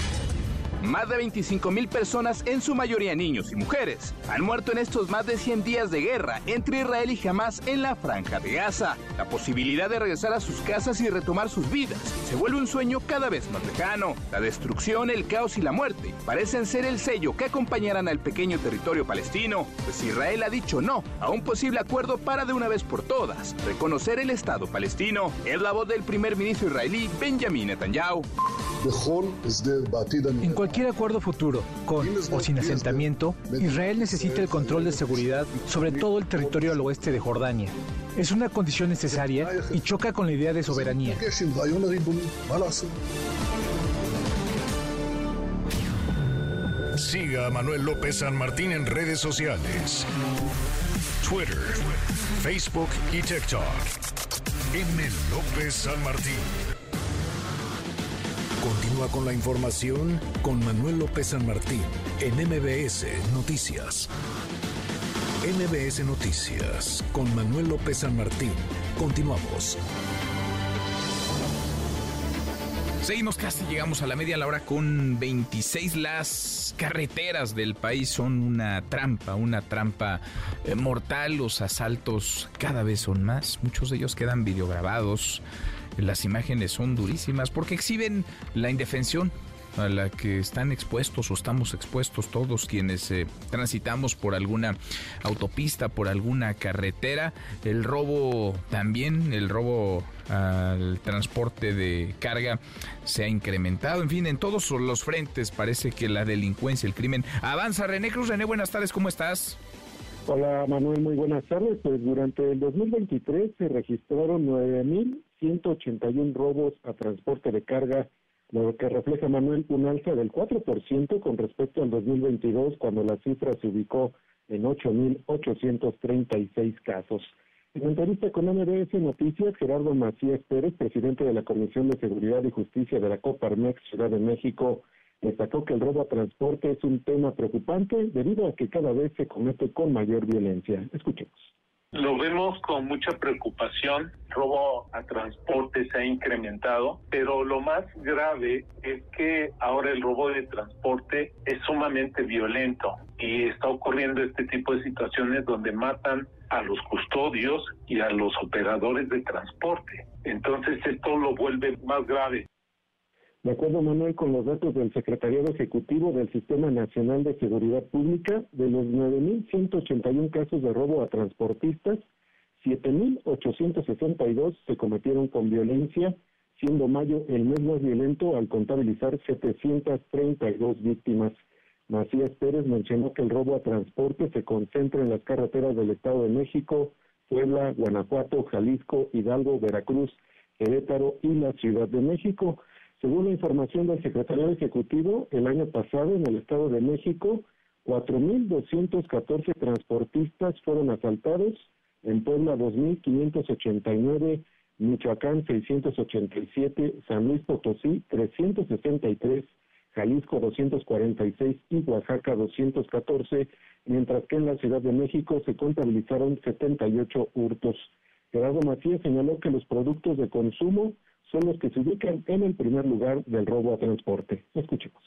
Más de 25 mil personas, en su mayoría niños y mujeres, han muerto en estos más de 100 días de guerra entre Israel y Hamas en la franja de Gaza. La posibilidad de regresar a sus casas y retomar sus vidas se vuelve un sueño cada vez más lejano. La destrucción, el caos y la muerte parecen ser el sello que acompañarán al pequeño territorio palestino, pues Israel ha dicho no a un posible acuerdo para de una vez por todas reconocer el Estado palestino. Es la voz del primer ministro israelí Benjamin Netanyahu. En cualquier acuerdo futuro, con o sin asentamiento, Israel necesita el control de seguridad sobre todo el territorio al oeste de Jordania. Es una condición necesaria y choca con la idea de soberanía. Siga a Manuel López San Martín en redes sociales. Twitter, Facebook y TikTok. M. López San Martín. Continúa con la información con Manuel López San Martín en MBS Noticias. MBS Noticias con Manuel López San Martín. Continuamos. Seguimos casi, llegamos a la media la hora con 26. Las carreteras del país son una trampa, una trampa eh, mortal. Los asaltos cada vez son más. Muchos de ellos quedan videograbados. Las imágenes son durísimas porque exhiben la indefensión a la que están expuestos o estamos expuestos todos quienes eh, transitamos por alguna autopista, por alguna carretera. El robo también, el robo al transporte de carga se ha incrementado. En fin, en todos los frentes parece que la delincuencia, el crimen avanza. René Cruz, René, buenas tardes, ¿cómo estás? Hola Manuel, muy buenas tardes. Pues durante el 2023 se registraron 9.181 robos a transporte de carga lo que refleja, Manuel, un alza del 4% con respecto al 2022, cuando la cifra se ubicó en 8.836 casos. En entrevista con MBS Noticias, Gerardo Macías Pérez, presidente de la Comisión de Seguridad y Justicia de la Coparmex Ciudad de México, destacó que el robo a transporte es un tema preocupante debido a que cada vez se comete con mayor violencia. Escuchemos. Lo vemos con mucha preocupación. El robo a transporte se ha incrementado, pero lo más grave es que ahora el robo de transporte es sumamente violento y está ocurriendo este tipo de situaciones donde matan a los custodios y a los operadores de transporte. Entonces esto lo vuelve más grave. De acuerdo, Manuel, con los datos del Secretariado Ejecutivo del Sistema Nacional de Seguridad Pública, de los 9.181 casos de robo a transportistas, 7.862 se cometieron con violencia, siendo mayo el mes más violento al contabilizar 732 víctimas. Macías Pérez mencionó que el robo a transporte se concentra en las carreteras del Estado de México, Puebla, Guanajuato, Jalisco, Hidalgo, Veracruz, Querétaro y la Ciudad de México. Según la información del Secretario Ejecutivo, el año pasado en el Estado de México, 4.214 transportistas fueron asaltados, en Puebla 2.589, Michoacán 687, San Luis Potosí 363, Jalisco 246 y Oaxaca 214, mientras que en la Ciudad de México se contabilizaron 78 hurtos. Gerardo Macías señaló que los productos de consumo son los que se ubican en el primer lugar del robo a transporte. Escuchemos.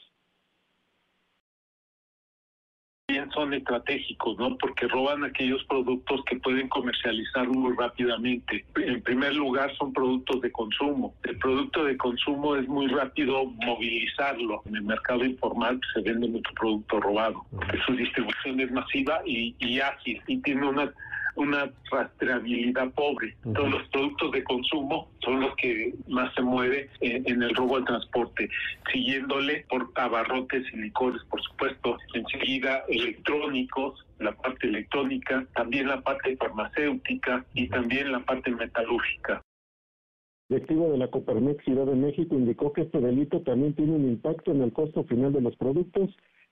Bien son estratégicos, ¿no? Porque roban aquellos productos que pueden comercializar muy rápidamente. En primer lugar, son productos de consumo. El producto de consumo es muy rápido movilizarlo. En el mercado informal se vende mucho producto robado, su distribución es masiva y, y ágil y tiene una una rastreabilidad pobre. Todos los productos de consumo son los que más se mueven en, el robo al transporte, siguiéndole por abarrotes y licores, por supuesto, enseguida electrónicos, la parte electrónica, también la parte farmacéutica y también la parte metalúrgica. El activo de la Coparmex Ciudad de México indicó que este delito también tiene un impacto en el costo final de los productos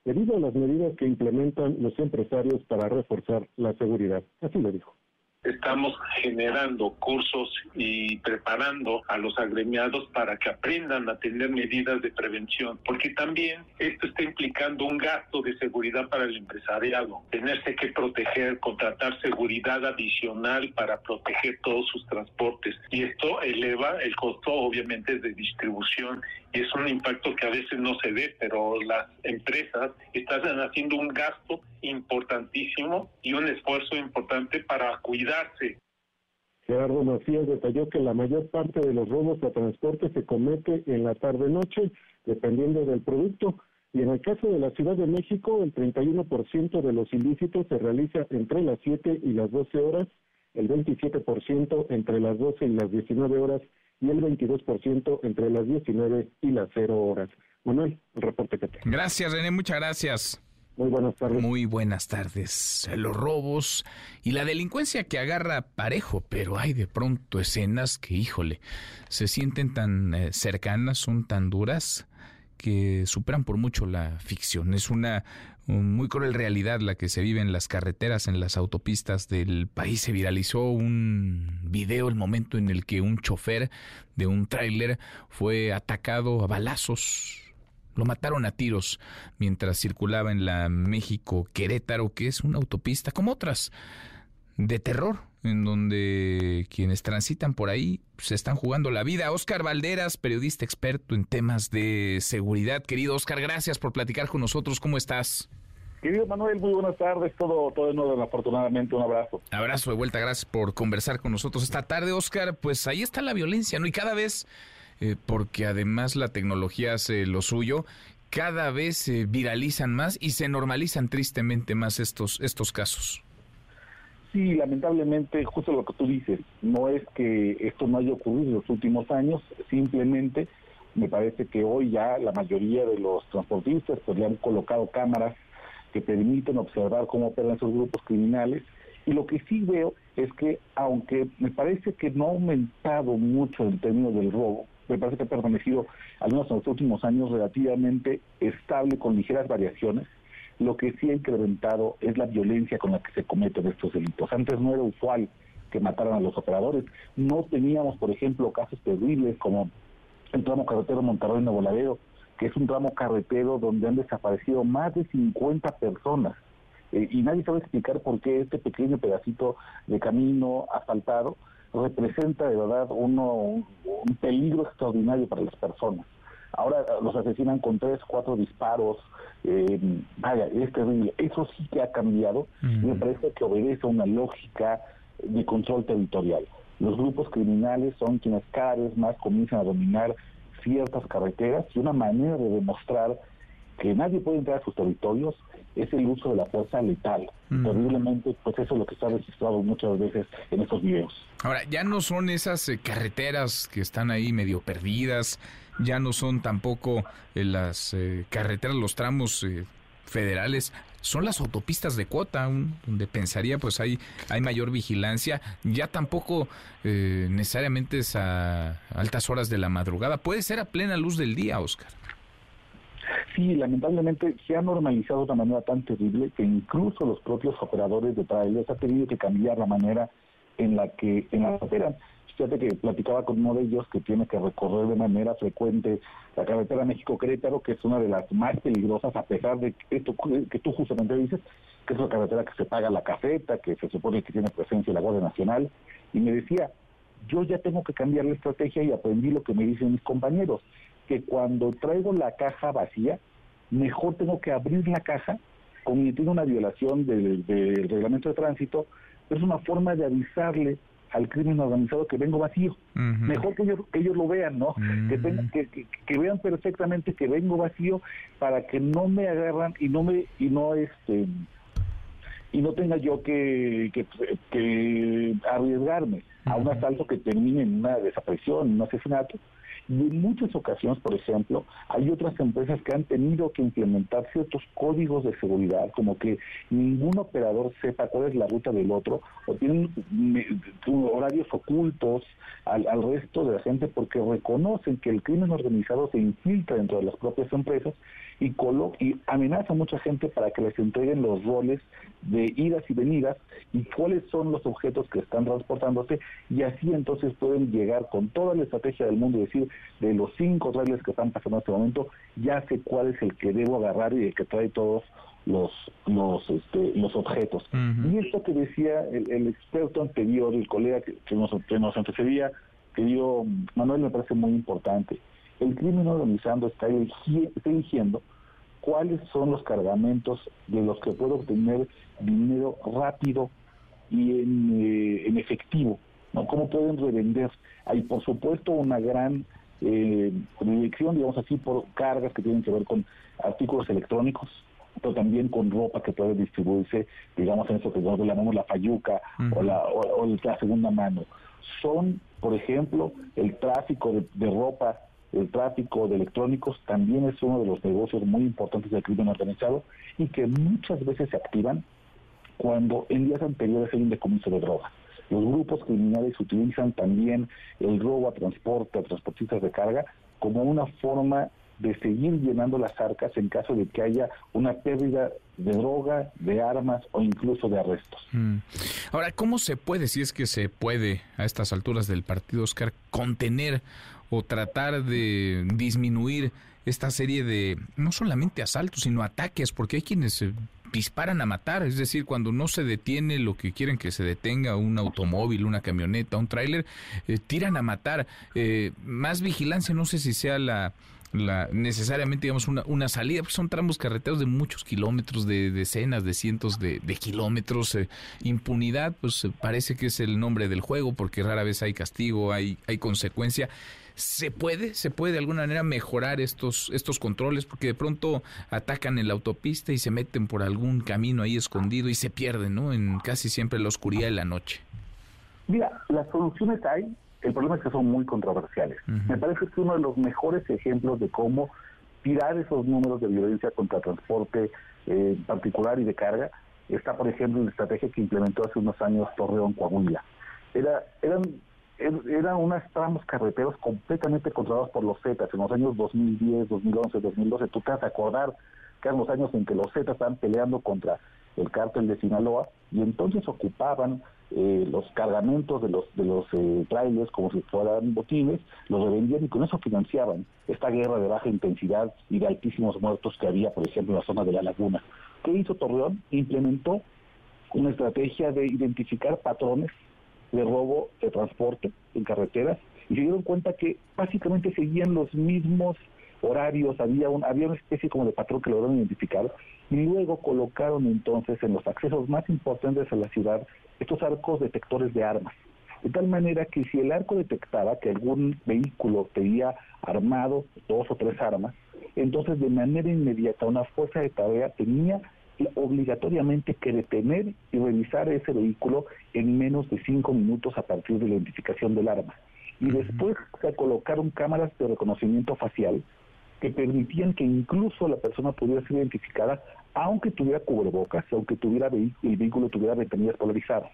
debido a las medidas que implementan los empresarios para reforzar la seguridad. Así lo dijo. Estamos generando cursos y preparando a los agremiados para que aprendan a tener medidas de prevención, porque también esto está implicando un gasto de seguridad para el empresariado, tenerse que proteger, contratar seguridad adicional para proteger todos sus transportes. Y esto eleva el costo obviamente de distribución es un impacto que a veces no se ve, pero las empresas están haciendo un gasto importantísimo y un esfuerzo importante para cuidarse. Gerardo Macías detalló que la mayor parte de los robos a transporte se comete en la tarde-noche, dependiendo del producto, y en el caso de la Ciudad de México, el 31% de los ilícitos se realiza entre las 7 y las 12 horas, el 27% entre las 12 y las 19 horas y el 22% entre las 19 y las 0 horas. Manuel, el reporte que tengo. Gracias, René, muchas gracias. Muy buenas tardes. Muy buenas tardes. Los robos y la delincuencia que agarra parejo, pero hay de pronto escenas que, híjole, se sienten tan eh, cercanas, son tan duras que superan por mucho la ficción. Es una muy cruel realidad la que se vive en las carreteras, en las autopistas del país. Se viralizó un video, el momento en el que un chofer de un tráiler fue atacado a balazos. Lo mataron a tiros mientras circulaba en la México Querétaro, que es una autopista como otras de terror, en donde quienes transitan por ahí se están jugando la vida. Oscar Valderas, periodista experto en temas de seguridad. Querido Oscar, gracias por platicar con nosotros. ¿Cómo estás? Querido Manuel, muy buenas tardes. Todo, todo en orden, afortunadamente. Un abrazo. Abrazo de vuelta. Gracias por conversar con nosotros esta tarde, Oscar. Pues ahí está la violencia, ¿no? Y cada vez, eh, porque además la tecnología hace lo suyo, cada vez se viralizan más y se normalizan tristemente más estos, estos casos. Sí, lamentablemente, justo lo que tú dices, no es que esto no haya ocurrido en los últimos años, simplemente me parece que hoy ya la mayoría de los transportistas pues le han colocado cámaras que permiten observar cómo operan esos grupos criminales. Y lo que sí veo es que, aunque me parece que no ha aumentado mucho el término del robo, me parece que ha permanecido, al menos en los últimos años, relativamente estable con ligeras variaciones, lo que sí ha incrementado es la violencia con la que se cometen estos delitos. Antes no era usual que mataran a los operadores. No teníamos, por ejemplo, casos terribles como el tramo carretero Monterrey-Nuevo Laredo, que es un tramo carretero donde han desaparecido más de 50 personas. Eh, y nadie sabe explicar por qué este pequeño pedacito de camino asfaltado representa de verdad uno, un peligro extraordinario para las personas. Ahora los asesinan con tres, cuatro disparos. Eh, vaya, es terrible. Eso sí que ha cambiado y me parece que obedece a una lógica de control territorial. Los grupos criminales son quienes cada vez más comienzan a dominar ciertas carreteras y una manera de demostrar que nadie puede entrar a sus territorios es el uso de la fuerza letal. Terriblemente, pues eso es lo que está registrado muchas veces en estos videos. Ahora, ya no son esas eh, carreteras que están ahí medio perdidas, ya no son tampoco eh, las eh, carreteras, los tramos federales, son las autopistas de cuota, donde pensaría pues hay, hay mayor vigilancia, ya tampoco necesariamente es a altas horas de la madrugada, puede ser a plena luz del día, Oscar. Sí, lamentablemente se ha normalizado de una manera tan terrible que incluso los propios operadores de trailers han tenido que cambiar la manera en la que en la operan. Fíjate que platicaba con uno de ellos que tiene que recorrer de manera frecuente la carretera México-Querétaro, que es una de las más peligrosas, a pesar de que, esto, que tú justamente dices, que es la carretera que se paga la caseta, que se supone que tiene presencia la Guardia Nacional. Y me decía, yo ya tengo que cambiar la estrategia y aprendí lo que me dicen mis compañeros que cuando traigo la caja vacía, mejor tengo que abrir la caja, cometiendo una violación del, reglamento de tránsito, es una forma de avisarle al crimen organizado que vengo vacío. Mejor que ellos, que ellos lo vean, ¿no? que, que, vean perfectamente que vengo vacío para que no me agarran y no me y no este y no tenga yo que, que, arriesgarme a un asalto que termine en una desaparición, en un asesinato, y en muchas ocasiones, por ejemplo, hay otras empresas que han tenido que implementar ciertos códigos de seguridad, como que ningún operador sepa cuál es la ruta del otro, o tienen horarios ocultos al, resto de la gente porque reconocen que el crimen organizado se infiltra dentro de las propias empresas y, y amenaza a mucha gente para que les entreguen los roles de idas y venidas y cuáles son los objetos que están transportándose y así entonces pueden llegar con toda la estrategia del mundo y decir de los cinco trailers que están pasando en este momento, ya sé cuál es el que debo agarrar y el que trae todos los los este, los objetos. Y esto que decía el, experto anterior, el colega que, nos, que nos antecedía, que dio Manuel, me parece muy importante. El crimen organizado está, está eligiendo cuáles son los cargamentos de los que puedo obtener dinero rápido y en, eh, en efectivo, ¿no? ¿Cómo pueden revender? Hay, por supuesto, una gran eh, dirección, digamos así, por cargas que tienen que ver con artículos electrónicos, pero también con ropa que puede distribuirse, digamos, en eso que nosotros llamamos la fayuca o, la, o, la segunda mano. Son, por ejemplo, el tráfico de, ropa, el tráfico de electrónicos también es uno de los negocios muy importantes del crimen organizado y que muchas veces se activan cuando en días anteriores hay un decomiso de drogas. Los grupos criminales utilizan también el robo a transporte, a transportistas de carga, como una forma de seguir llenando las arcas en caso de que haya una pérdida de droga, de armas o incluso de arrestos. Mm. Ahora, ¿cómo se puede, si es que se puede a estas alturas del partido, Oscar, contener o tratar de disminuir esta serie de, no solamente asaltos, sino ataques, porque hay quienes disparan a matar, es decir, cuando no se detiene lo que quieren que se detenga, un automóvil, una camioneta, un tráiler, eh, tiran a matar. Eh, más vigilancia, no sé si sea la la, necesariamente digamos una, una salida, pues son tramos carreteros de muchos kilómetros, de decenas, de cientos de, kilómetros. Eh, impunidad, pues parece que es el nombre del juego, porque rara vez hay castigo, hay, hay consecuencia. ¿Se puede, se puede de alguna manera mejorar estos, estos controles? Porque de pronto atacan en la autopista y se meten por algún camino ahí escondido y se pierden, ¿no? En casi siempre la oscuridad de la noche. Mira, las soluciones hay, el problema es que son muy controversiales. Me parece que es uno de los mejores ejemplos de cómo tirar esos números de violencia contra transporte eh, particular y de carga está, por ejemplo, la estrategia que implementó hace unos años Torreón Coahuila. Era, eran, er, eran unos tramos carreteros completamente controlados por los Zetas en los años 2010, 2011, 2012. Tú te vas a acordar que eran los años en que los Zetas estaban peleando contra el cártel de Sinaloa y entonces ocupaban eh, los cargamentos de los de los eh, trailers como si fueran botines, los revendían y con eso financiaban esta guerra de baja intensidad y de altísimos muertos que había, por ejemplo, en la zona de la laguna. ¿Qué hizo Torreón? Implementó una estrategia de identificar patrones de robo de transporte en carreteras y se dieron cuenta que básicamente seguían los mismos horarios, había, un, había una especie como de patrón que lograron identificar y luego colocaron entonces en los accesos más importantes a la ciudad estos arcos detectores de armas. De tal manera que si el arco detectaba que algún vehículo tenía armado dos o tres armas, entonces de manera inmediata una fuerza de tarea tenía obligatoriamente que detener y revisar ese vehículo en menos de cinco minutos a partir de la identificación del arma. Y después se colocaron cámaras de reconocimiento facial que permitían que incluso la persona pudiera ser identificada aunque tuviera cubrebocas, aunque tuviera el vehículo tuviera ventanillas polarizadas.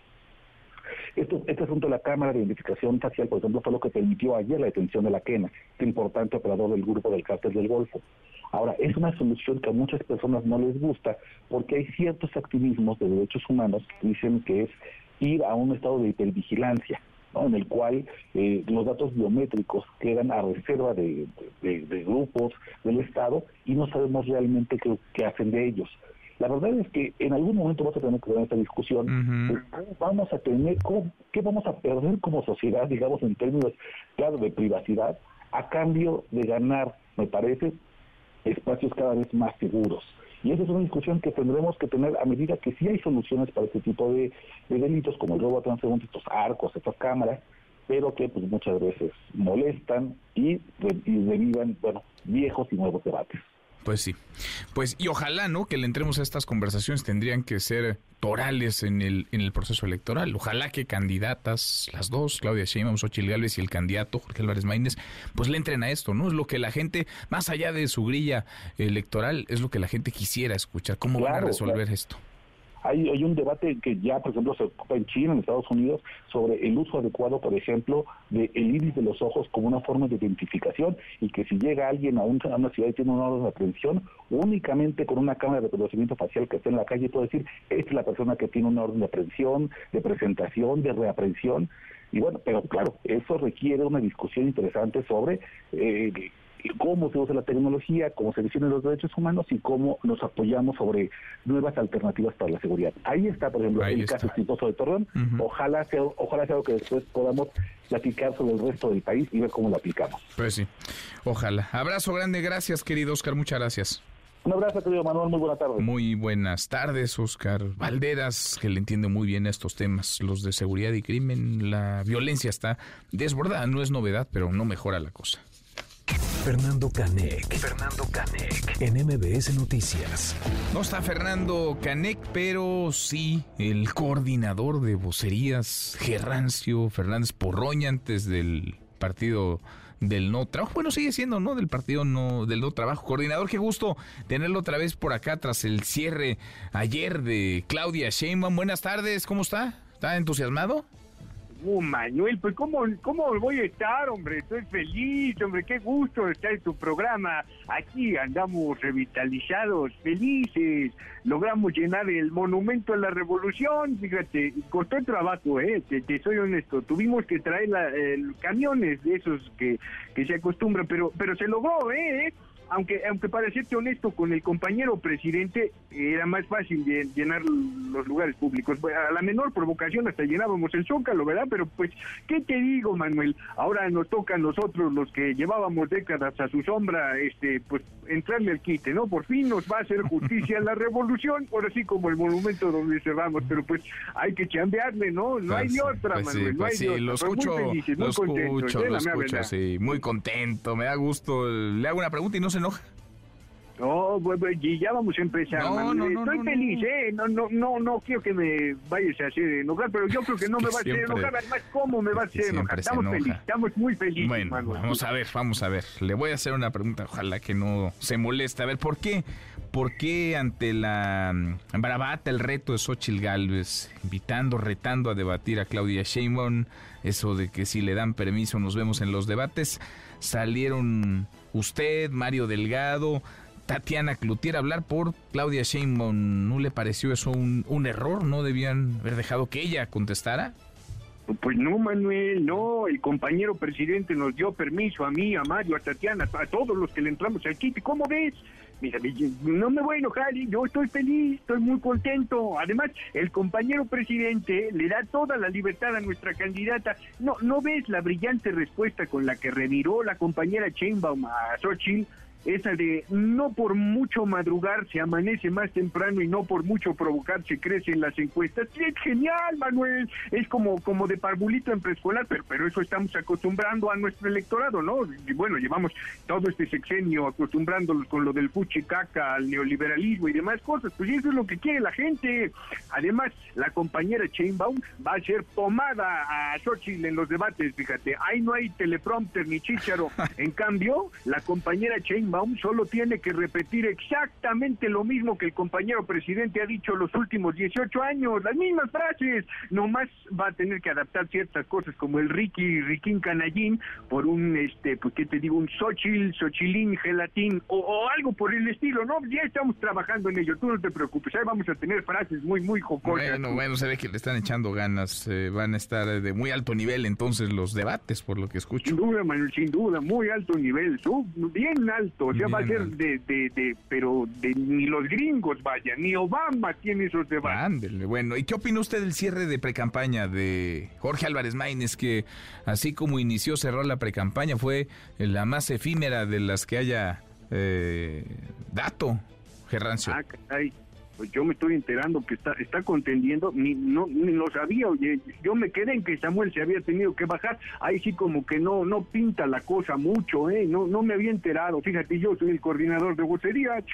Esto, este asunto de la cámara de identificación facial, por ejemplo, fue lo que permitió ayer la detención de la Quena, este importante operador del grupo del cártel del Golfo. Ahora, es una solución que a muchas personas no les gusta porque hay ciertos activismos de derechos humanos que dicen que es ir a un estado de hipervigilancia en el cual eh, los datos biométricos quedan a reserva de, grupos del Estado y no sabemos realmente qué, hacen de ellos. La verdad es que en algún momento vamos a tener que tener esta discusión vamos a tener, qué vamos a perder como sociedad, digamos, en términos, claro, de privacidad, a cambio de ganar, me parece, espacios cada vez más seguros. Y esa es una discusión que tendremos que tener a medida que sí hay soluciones para este tipo de, delitos, como el robo a transeúnte, estos arcos, estas cámaras, pero que pues muchas veces molestan y, y revivan, bueno, viejos y nuevos debates. Pues sí. Pues y ojalá, ¿no? Que le entremos a estas conversaciones tendrían que ser torales en el en el proceso electoral. Ojalá que candidatas, las dos, Claudia Sheinbaum, Xochitl Gálvez y el candidato Jorge Álvarez Maínez, pues le entren a esto, ¿no? Es lo que la gente, más allá de su grilla electoral, es lo que la gente quisiera escuchar. ¿Cómo van a resolver esto? Hay, hay un debate que ya, por ejemplo, se ocupa en China, en Estados Unidos, sobre el uso adecuado, por ejemplo, del iris de los ojos como una forma de identificación y que si llega alguien a, una ciudad y tiene una orden de aprehensión, únicamente con una cámara de reconocimiento facial que esté en la calle puede decir, esta es la persona que tiene una orden de aprehensión, de presentación, de reaprehensión. Y bueno, pero claro, eso requiere una discusión interesante sobre eh, cómo se usa la tecnología, cómo se defienden los derechos humanos y cómo nos apoyamos sobre nuevas alternativas para la seguridad. Ahí está, por ejemplo, el caso exitoso de Torreón. Ojalá sea, ojalá sea algo que después podamos platicar sobre el resto del país y ver cómo lo aplicamos. Pues sí, ojalá. Abrazo grande, gracias querido Oscar, muchas gracias. Un abrazo, querido Manuel, muy buenas tardes. Muy buenas tardes, Oscar Valderas, que le entiende muy bien estos temas, los de seguridad y crimen. La violencia está desbordada, no es novedad, pero no mejora la cosa. Fernando Canec. Fernando Canec. En MBS Noticias. No está Fernando Canec, pero sí el coordinador de vocerías, Gerrancio Fernández Porroña, antes del partido del no trabajo. Bueno, sigue siendo, ¿no? Del partido no, del no trabajo. Coordinador, qué gusto tenerlo otra vez por acá tras el cierre ayer de Claudia Sheinbaum. Buenas tardes, ¿cómo está? ¿Está entusiasmado? Uh, Manuel, pues ¿cómo, ¿cómo voy a estar, hombre? Estoy feliz, hombre, qué gusto estar en tu programa. Aquí andamos revitalizados, felices. Logramos llenar el monumento a la revolución. Fíjate, costó trabajo, ¿eh? Te, soy honesto. Tuvimos que traer la, camiones de esos que, que se acostumbran, pero, pero se logró, ¿eh? Aunque, aunque para serte honesto, con el compañero presidente era más fácil llenar los lugares públicos. A la menor provocación hasta llenábamos el zócalo, ¿verdad? Pero pues, ¿qué te digo, Manuel? Ahora nos toca a nosotros, los que llevábamos décadas a su sombra, este, pues entrarle al quite, ¿no? Por fin nos va a hacer justicia la revolución, por así como el monumento donde cerramos, pero pues hay que chambearle, ¿no? No hay Pues, otra, pues sí, Manuel, no pues hay sí, de otra. lo muy escucho, felices, muy lo contentos, escucho, ¿eh? lo escucho, sí, muy contento, me da gusto. Le hago una pregunta y no se enoja. No, pues, y ya vamos a empezar, No, no, no, Estoy feliz, ¿eh? No, no, no, no quiero que me vayas a hacer enojar, pero yo creo que no me va a hacer enojar. Además, ¿cómo me va a hacer enojar? Estamos felices, estamos muy felices, Bueno, Manuel. vamos a ver, vamos a ver. Le voy a hacer una pregunta, ojalá que no se moleste. A ver, ¿por qué? ¿Por qué ante la mm, bravata, el reto de Xochitl Galvez, invitando, retando a debatir a Claudia Sheinbaum, eso de que si le dan permiso nos vemos en los debates, salieron usted, Mario Delgado, Tatiana Cloutier hablar por Claudia Sheinbaum? ¿No le pareció eso un, un error? ¿No debían haber dejado que ella contestara? Pues no, Manuel, no. El compañero presidente nos dio permiso a mí, a Mario, a Tatiana, a todos los que le entramos al kit. ¿Cómo ves? Mira, no me voy a enojar, yo estoy feliz, estoy muy contento. Además, el compañero presidente le da toda la libertad a nuestra candidata. No, ¿no ves la brillante respuesta con la que reviró la compañera Chainbaum a Xochitl? Esa de no por mucho madrugar se amanece más temprano y no por mucho provocar se crece en las encuestas. Sí, es genial, Manuel. Es como, como de parvulito en preescolar, pero, pero eso estamos acostumbrando a nuestro electorado, ¿no? Y bueno, llevamos todo este sexenio acostumbrándolos con lo del fuchicaca, al neoliberalismo y demás cosas. Pues eso es lo que quiere la gente. Además, la compañera Chainbaum va a ser tomada a Xochitl en los debates, fíjate. Ahí no hay teleprompter ni chícharo. En cambio, la compañera Chainbaum solo tiene que repetir exactamente lo mismo que el compañero presidente ha dicho los últimos 18 años, las mismas frases. Nomás va a tener que adaptar ciertas cosas como el Ricky, Riquín Canallín, por un, este, pues qué te digo, un Xochitl, Xochilín, Gelatín, o, o algo por el estilo, ¿no? Ya estamos trabajando en ello, tú no te preocupes, ahí vamos a tener frases muy, muy jocosas. Bueno, bueno, se ve que le están echando ganas. eh, van a estar de muy alto nivel entonces los debates, por lo que escucho. Sin duda, Manuel, sin duda, muy alto nivel, bien alto, o sea, va a ser de, de, de, pero de ni los gringos, vaya, ni Obama tiene esos debates. Bueno. ¿Y qué opina usted del cierre de precampaña de Jorge Álvarez Maínez, que así como inició, cerró la precampaña, fue la más efímera de las que haya eh, dato, Gerrancio? Ah, caray. Pues yo me estoy enterando que está está contendiendo, ni no ni lo sabía, oye, yo me quedé en que Samuel se había tenido que bajar, ahí sí como que no no pinta la cosa mucho, eh, no no me había enterado, fíjate, yo soy el coordinador de vocería.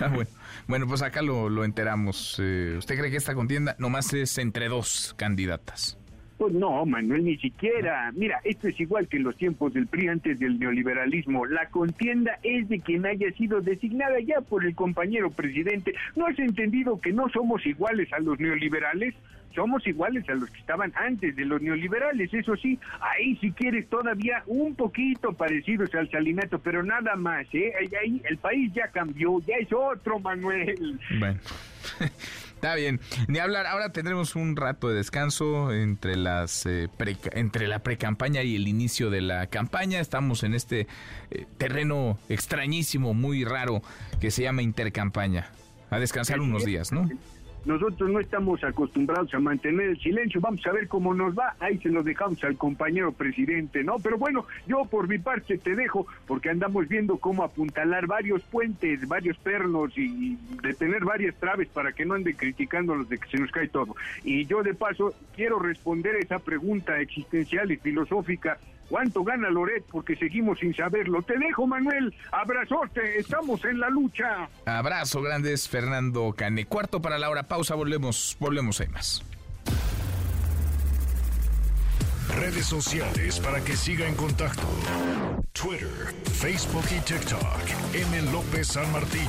Ah, bueno. Bueno, pues acá lo, lo enteramos. Eh, ¿Usted cree que esta contienda nomás es entre dos candidatas? Pues no, Manuel, ni siquiera. Mira, esto es igual que en los tiempos del PRI antes del neoliberalismo. La contienda es de quien haya sido designada ya por el compañero presidente. ¿No has entendido que no somos iguales a los neoliberales? Somos iguales a los que estaban antes de los neoliberales, eso sí, ahí si quieres todavía un poquito parecidos al salinato, pero nada más, ¿eh? Ahí, ahí el país ya cambió, ya es otro, Manuel. Bueno. Está bien, ni hablar. Ahora tendremos un rato de descanso entre las eh, preca- entre la precampaña y el inicio de la campaña. Estamos en este eh, terreno extrañísimo, muy raro, que se llama intercampaña. A descansar unos días, ¿no? Nosotros no estamos acostumbrados a mantener el silencio. Vamos a ver cómo nos va. Ahí se lo dejamos al compañero presidente, ¿no? Pero bueno, yo por mi parte te dejo porque andamos viendo cómo apuntalar varios puentes, varios pernos y detener varias traves para que no anden criticándonos de que se nos cae todo. Y yo de paso quiero responder esa pregunta existencial y filosófica. ¿Cuánto gana Loret? Porque seguimos sin saberlo. Te dejo, Manuel. Abrazote. Estamos en la lucha. Abrazo grandes, Fernando Cane. Cuarto para la hora, pausa, volvemos, volvemos, hay más. Redes sociales para que siga en contacto: Twitter, Facebook y TikTok. M. López San Martín.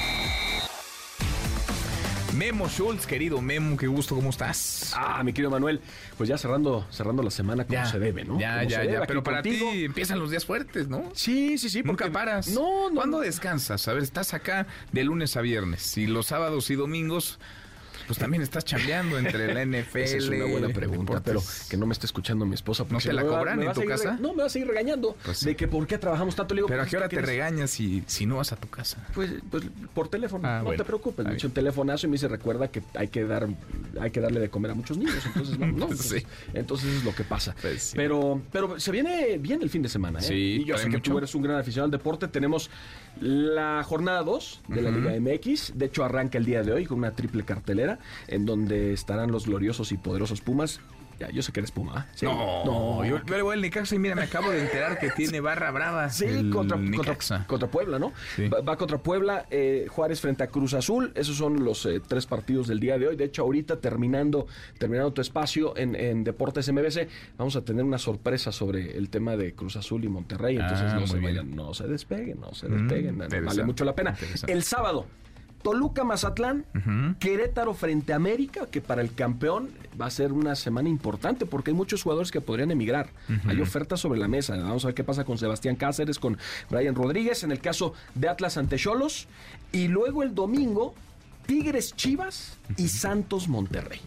Memo Schultz, querido Memo, qué gusto, ¿cómo estás? Ah, mi querido Manuel, pues ya cerrando, cerrando la semana como se debe, ¿no? Ya, Como ya, ya. Pero para contigo. ti empiezan los días fuertes, ¿no? Sí, sí, sí. Nunca paras. No, no. ¿Cuándo descansas? A ver, estás acá de lunes a viernes y los sábados y domingos, pues también estás chambeando entre la NFL. Esa es una buena pregunta, deportes. pero que no me esté escuchando mi esposa. ¿No si te la va- cobran en tu casa? No, me va a seguir regañando Pues sí. de que por qué trabajamos tanto. Le digo, Pero a qué hora ¿qué te regañas si, si no vas a tu casa. Pues, pues por teléfono, Ah, no bueno. te preocupes. Me echa un telefonazo y me dice, recuerda que hay que dar, hay que darle de comer a muchos niños. Entonces, no, no, Pues entonces, sí. entonces es lo que pasa. Pues sí. Pero, pero se viene bien el fin de semana, ¿eh? Sí, y yo sé que mucho. tú eres un gran aficionado al deporte. Tenemos la jornada 2 de la. Liga MX. De hecho, arranca el día de hoy con una triple cartelera en donde estarán los gloriosos y poderosos Pumas. Ya, yo sé que eres Puma. ¿ah? Sí. No, yo yo le voy al Necaxa y mira, me acabo de enterar que tiene barra brava. Sí, el contra, contra, contra Puebla, ¿no? Sí. Va, va contra Puebla, eh, Juárez frente a Cruz Azul. Esos son los eh, tres partidos del día de hoy. De hecho, ahorita terminando, terminando tu espacio en, en Deportes MBC, vamos a tener una sorpresa sobre el tema de Cruz Azul y Monterrey. Entonces Ah, no se vayan, no se despeguen, no se Mm, despeguen. vale mucho la pena. El sábado. Toluca Mazatlán, Ujú. Querétaro frente a América, que para el campeón va a ser una semana importante porque hay muchos jugadores que podrían emigrar. Hay ofertas sobre la mesa. Vamos a ver qué pasa con Sebastián Cáceres, con Brian Rodríguez, en el caso de Atlas ante Cholos. Y luego el domingo, Tigres Chivas y Santos Monterrey.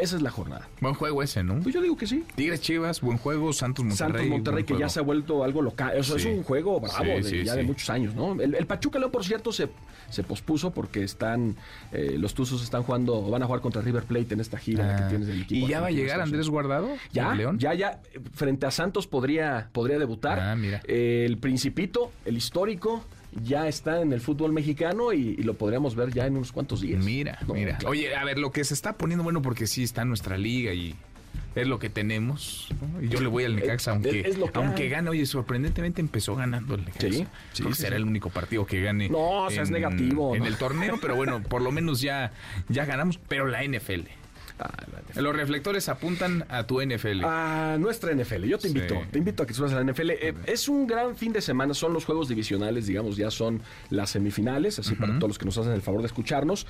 Esa es la jornada. Buen juego ese, ¿no? Pues yo digo que sí. Tigres Chivas, buen juego. Santos Monterrey. Santos Monterrey que ya se ha vuelto algo local. O sea, Sí. es un juego bravo Sí, de, sí, ya de muchos años, ¿no? El, el Pachuca León, por cierto, se, se pospuso porque están eh, los Tuzos están jugando van a jugar contra River Plate en esta gira Ah. que tienes del equipo. ¿Y ya va a llegar Andrés. Guardado? Ya, ya, ya. eh, Frente a Santos podría, podría debutar. Ah, mira. Eh, el Principito, el histórico, ya está en el fútbol mexicano y, y lo podríamos ver ya en unos cuantos días. Mira, No, mira. claro. Oye, a ver, lo que se está poniendo bueno porque sí está en nuestra liga y es lo que tenemos. ¿no? Y yo le voy al Necaxa, Es- aunque, es lo que aunque gane. Oye, sorprendentemente empezó ganando el Necaxa. Sí, sí, será sí. el único partido que gane. No, seas negativo, En ¿no? el torneo, pero bueno, por lo menos ya, ya ganamos. Pero la NFL. Ah. Los reflectores apuntan a tu NFL. A nuestra NFL. Yo te Sí. invito, te invito a que subas a la NFL. Eh, es un gran fin de semana, son los juegos divisionales, digamos, ya son las semifinales, así para todos los que nos hacen el favor de escucharnos.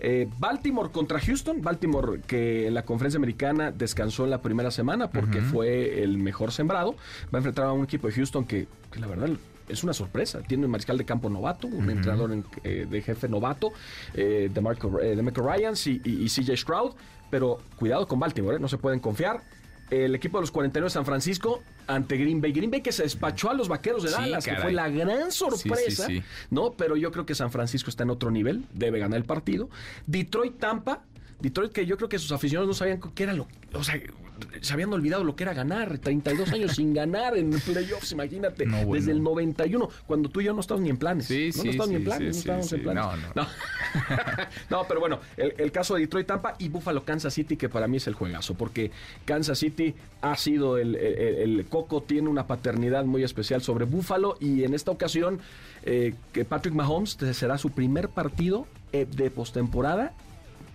Eh, Baltimore contra Houston. Baltimore que en la conferencia americana descansó en la primera semana porque fue el mejor sembrado. Va a enfrentar a un equipo de Houston que, que la verdad es una sorpresa. Tiene un mariscal de campo novato, un entrenador en- eh, de jefe novato, eh, de Marco, eh, de Marco Ryans y, y- y CJ Stroud. Pero cuidado con Baltimore, ¿eh? no se pueden confiar. El equipo de los 49 de San Francisco ante Green Bay. Green Bay que se despachó a los vaqueros de Sí, Dallas, que fue la gran sorpresa. sí. ¿no? Pero yo creo que San Francisco está en otro nivel, debe ganar el partido. Detroit Tampa, Detroit que yo creo que sus aficionados no sabían qué era lo, o sea, se habían olvidado lo que era ganar, 32 años sin ganar en playoffs, imagínate, No, bueno. desde el 91, cuando tú y yo no estábamos ni en planes. Sí, no, sí, no estábamos ni en planes, no estábamos en planes. No, no. No, pero bueno, el, el caso de Detroit Tampa y Buffalo Kansas City, que para mí es el juegazo, porque Kansas City ha sido el, el- el Coco, tiene una paternidad muy especial sobre Buffalo y en esta ocasión eh, que Patrick Mahomes será su primer partido eh, de postemporada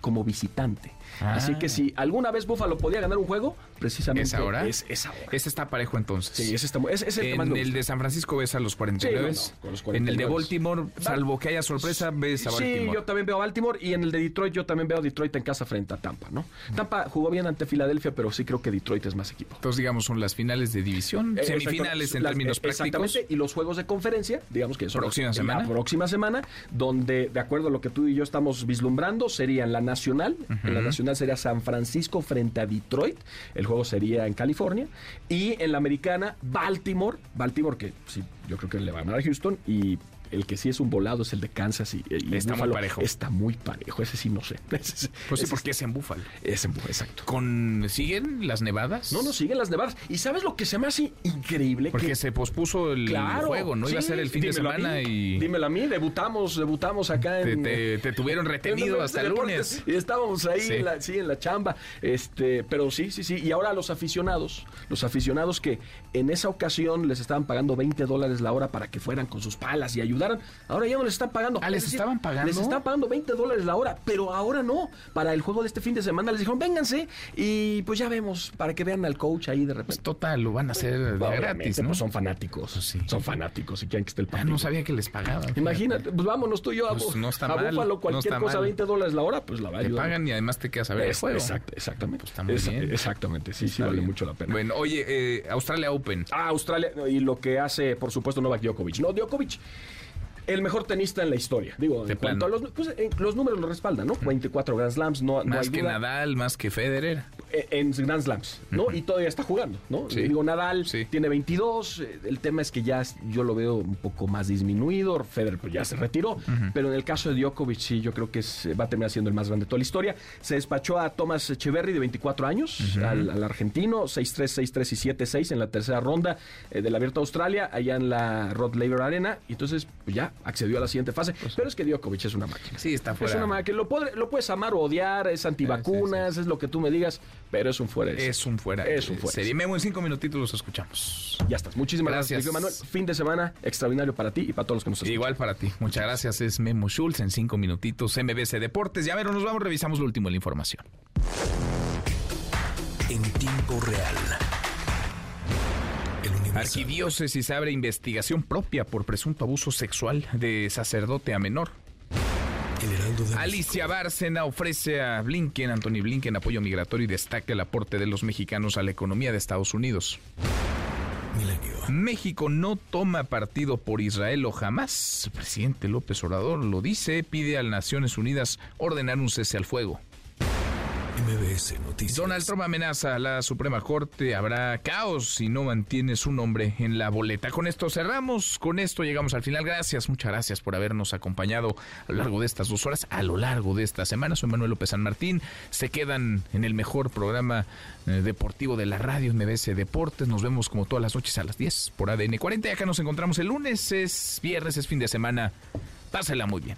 como visitante. Ah. Así que si alguna vez Buffalo podía ganar un juego, precisamente ¿Es ahora? es, es ahora. Ese está parejo entonces. Sí, ese está mu- ese- ese es el que más en me el de San Francisco ves a los 49. Sí, no, En el de 49. Baltimore, salvo que haya sorpresa, ves a Baltimore. Sí, yo también veo a Baltimore y en el de Detroit yo también veo a Detroit en casa frente a Tampa, ¿no? Tampa jugó bien ante Filadelfia, pero sí creo que Detroit es más equipo. Entonces, digamos, son las finales de división, Eh, semifinales en las- términos eh, prácticos. Exactamente, y los juegos de conferencia, digamos que son Próxima los- semana. La próxima semana, donde, de acuerdo a lo que tú y yo estamos vislumbrando, sería en la Nacional. En la Nacional sería San Francisco frente a Detroit. El juego sería en California. Y en la Americana, Baltimore. Baltimore, que sí, yo creo que le va a ganar a Houston. Y el que sí es un volado es el de Kansas y, y Está muy parejo. Está muy parejo, ese sí no sé. Ese Pues sí, ese porque es en Búfalo. es en Buffalo, exacto. Con, ¿Siguen las nevadas? No, no, siguen las nevadas. ¿Y sabes lo que se me hace increíble? Porque que se pospuso el Claro, juego, ¿no? Iba a ser el fin de semana mí, y Dímelo a mí, debutamos, debutamos acá en... te- te tuvieron retenido en hasta el lunes. Y estábamos ahí, Sí. en la, sí, en la chamba. Este, pero sí, sí, sí. Y ahora los aficionados, los aficionados que en esa ocasión les estaban pagando 20 dólares la hora para que fueran con sus palas y ayudaran ayudaran. Ahora ya no les están pagando. Ah, les estaban pagando. Les están pagando 20 dólares la hora, pero ahora no. Para el juego de este fin de semana les dijeron, vénganse y pues ya vemos, para que vean al coach ahí de repente. Pues total, lo van a hacer de gratis, ¿no? Pues son fanáticos, sí. son fanáticos y quieren que esté el Ah, partido. no sabía que les pagaban. Imagínate, pues vámonos tú y yo a, Pues no está a mal, Búfalo, no cualquier está cosa, mal. 20 dólares la hora, pues la va a Te ayudar. pagan y además te quedas a ver el Es- juego. exactamente. Está muy Esa- bien. Exactamente, sí, sí vale bien. mucho la pena. Bueno, oye, eh, Australia Open. Ah, Australia y lo que hace, por supuesto, Novak Djokovic. No, Djokovic, el mejor tenista en la historia. Digo, De en cuanto a los, pues, eh, los números lo respaldan, ¿no? 24 Grand Slams, no, no Más hay que. Nadal, más que Federer. Eh, En Grand Slams, ¿no? Y todavía está jugando, ¿no? Sí. Digo, Nadal tiene 22. eh, El tema es que ya es- yo lo veo un poco más disminuido. Federer pues ya se retiró. Pero en el caso de Djokovic, sí, yo creo que es- va a terminar siendo el más grande de toda la historia. Se despachó a Thomas Echeverry, de 24 años, al, al argentino. 6-3, 6-3 y 7-6 en la tercera ronda eh, del Abierto de Australia, allá en la Rod Laver Arena. Y entonces, pues ya accedió a la siguiente fase. Pero es que Djokovic es una máquina. Sí, está Es fuera. una máquina. Lo, lo puedes amar o odiar, es antivacunas, es lo que tú me digas, pero es un fuera. de Es un fuera. Es un fuera. serie. Memo, en cinco minutitos los escuchamos. Ya estás. Muchísimas gracias, Gracias. Manuel. Fin de semana extraordinario para ti y para todos los que nos escuchan. Igual para ti. Muchas gracias. Es Memo Schultz en cinco minutitos. MBC Deportes. Ya ver, nos vamos, revisamos lo último de la información. En tiempo real. Arquidiócesis abre investigación propia por presunto abuso sexual de sacerdote a menor. Alicia Bárcena ofrece a Blinken, Anthony Blinken, apoyo migratorio y destaca el aporte de los mexicanos a la economía de Estados Unidos. Milenio. México no toma partido por Israel o jamás. El presidente López Obrador lo dice, pide a las Naciones Unidas ordenar un cese al fuego. MBS Noticias. Donald Trump amenaza a la Suprema Corte. Habrá caos si no mantiene su nombre en la boleta. Con esto cerramos. Con esto llegamos al final. Gracias, muchas gracias por habernos acompañado a lo largo de estas dos horas, a lo largo de esta semana. Soy Manuel López San Martín. Se quedan en el mejor programa eh, deportivo de la radio, MBS Deportes. Nos vemos como todas las noches a las 10 por ADN 40. Y acá nos encontramos el lunes. Es viernes, es fin de semana. Pásela muy bien.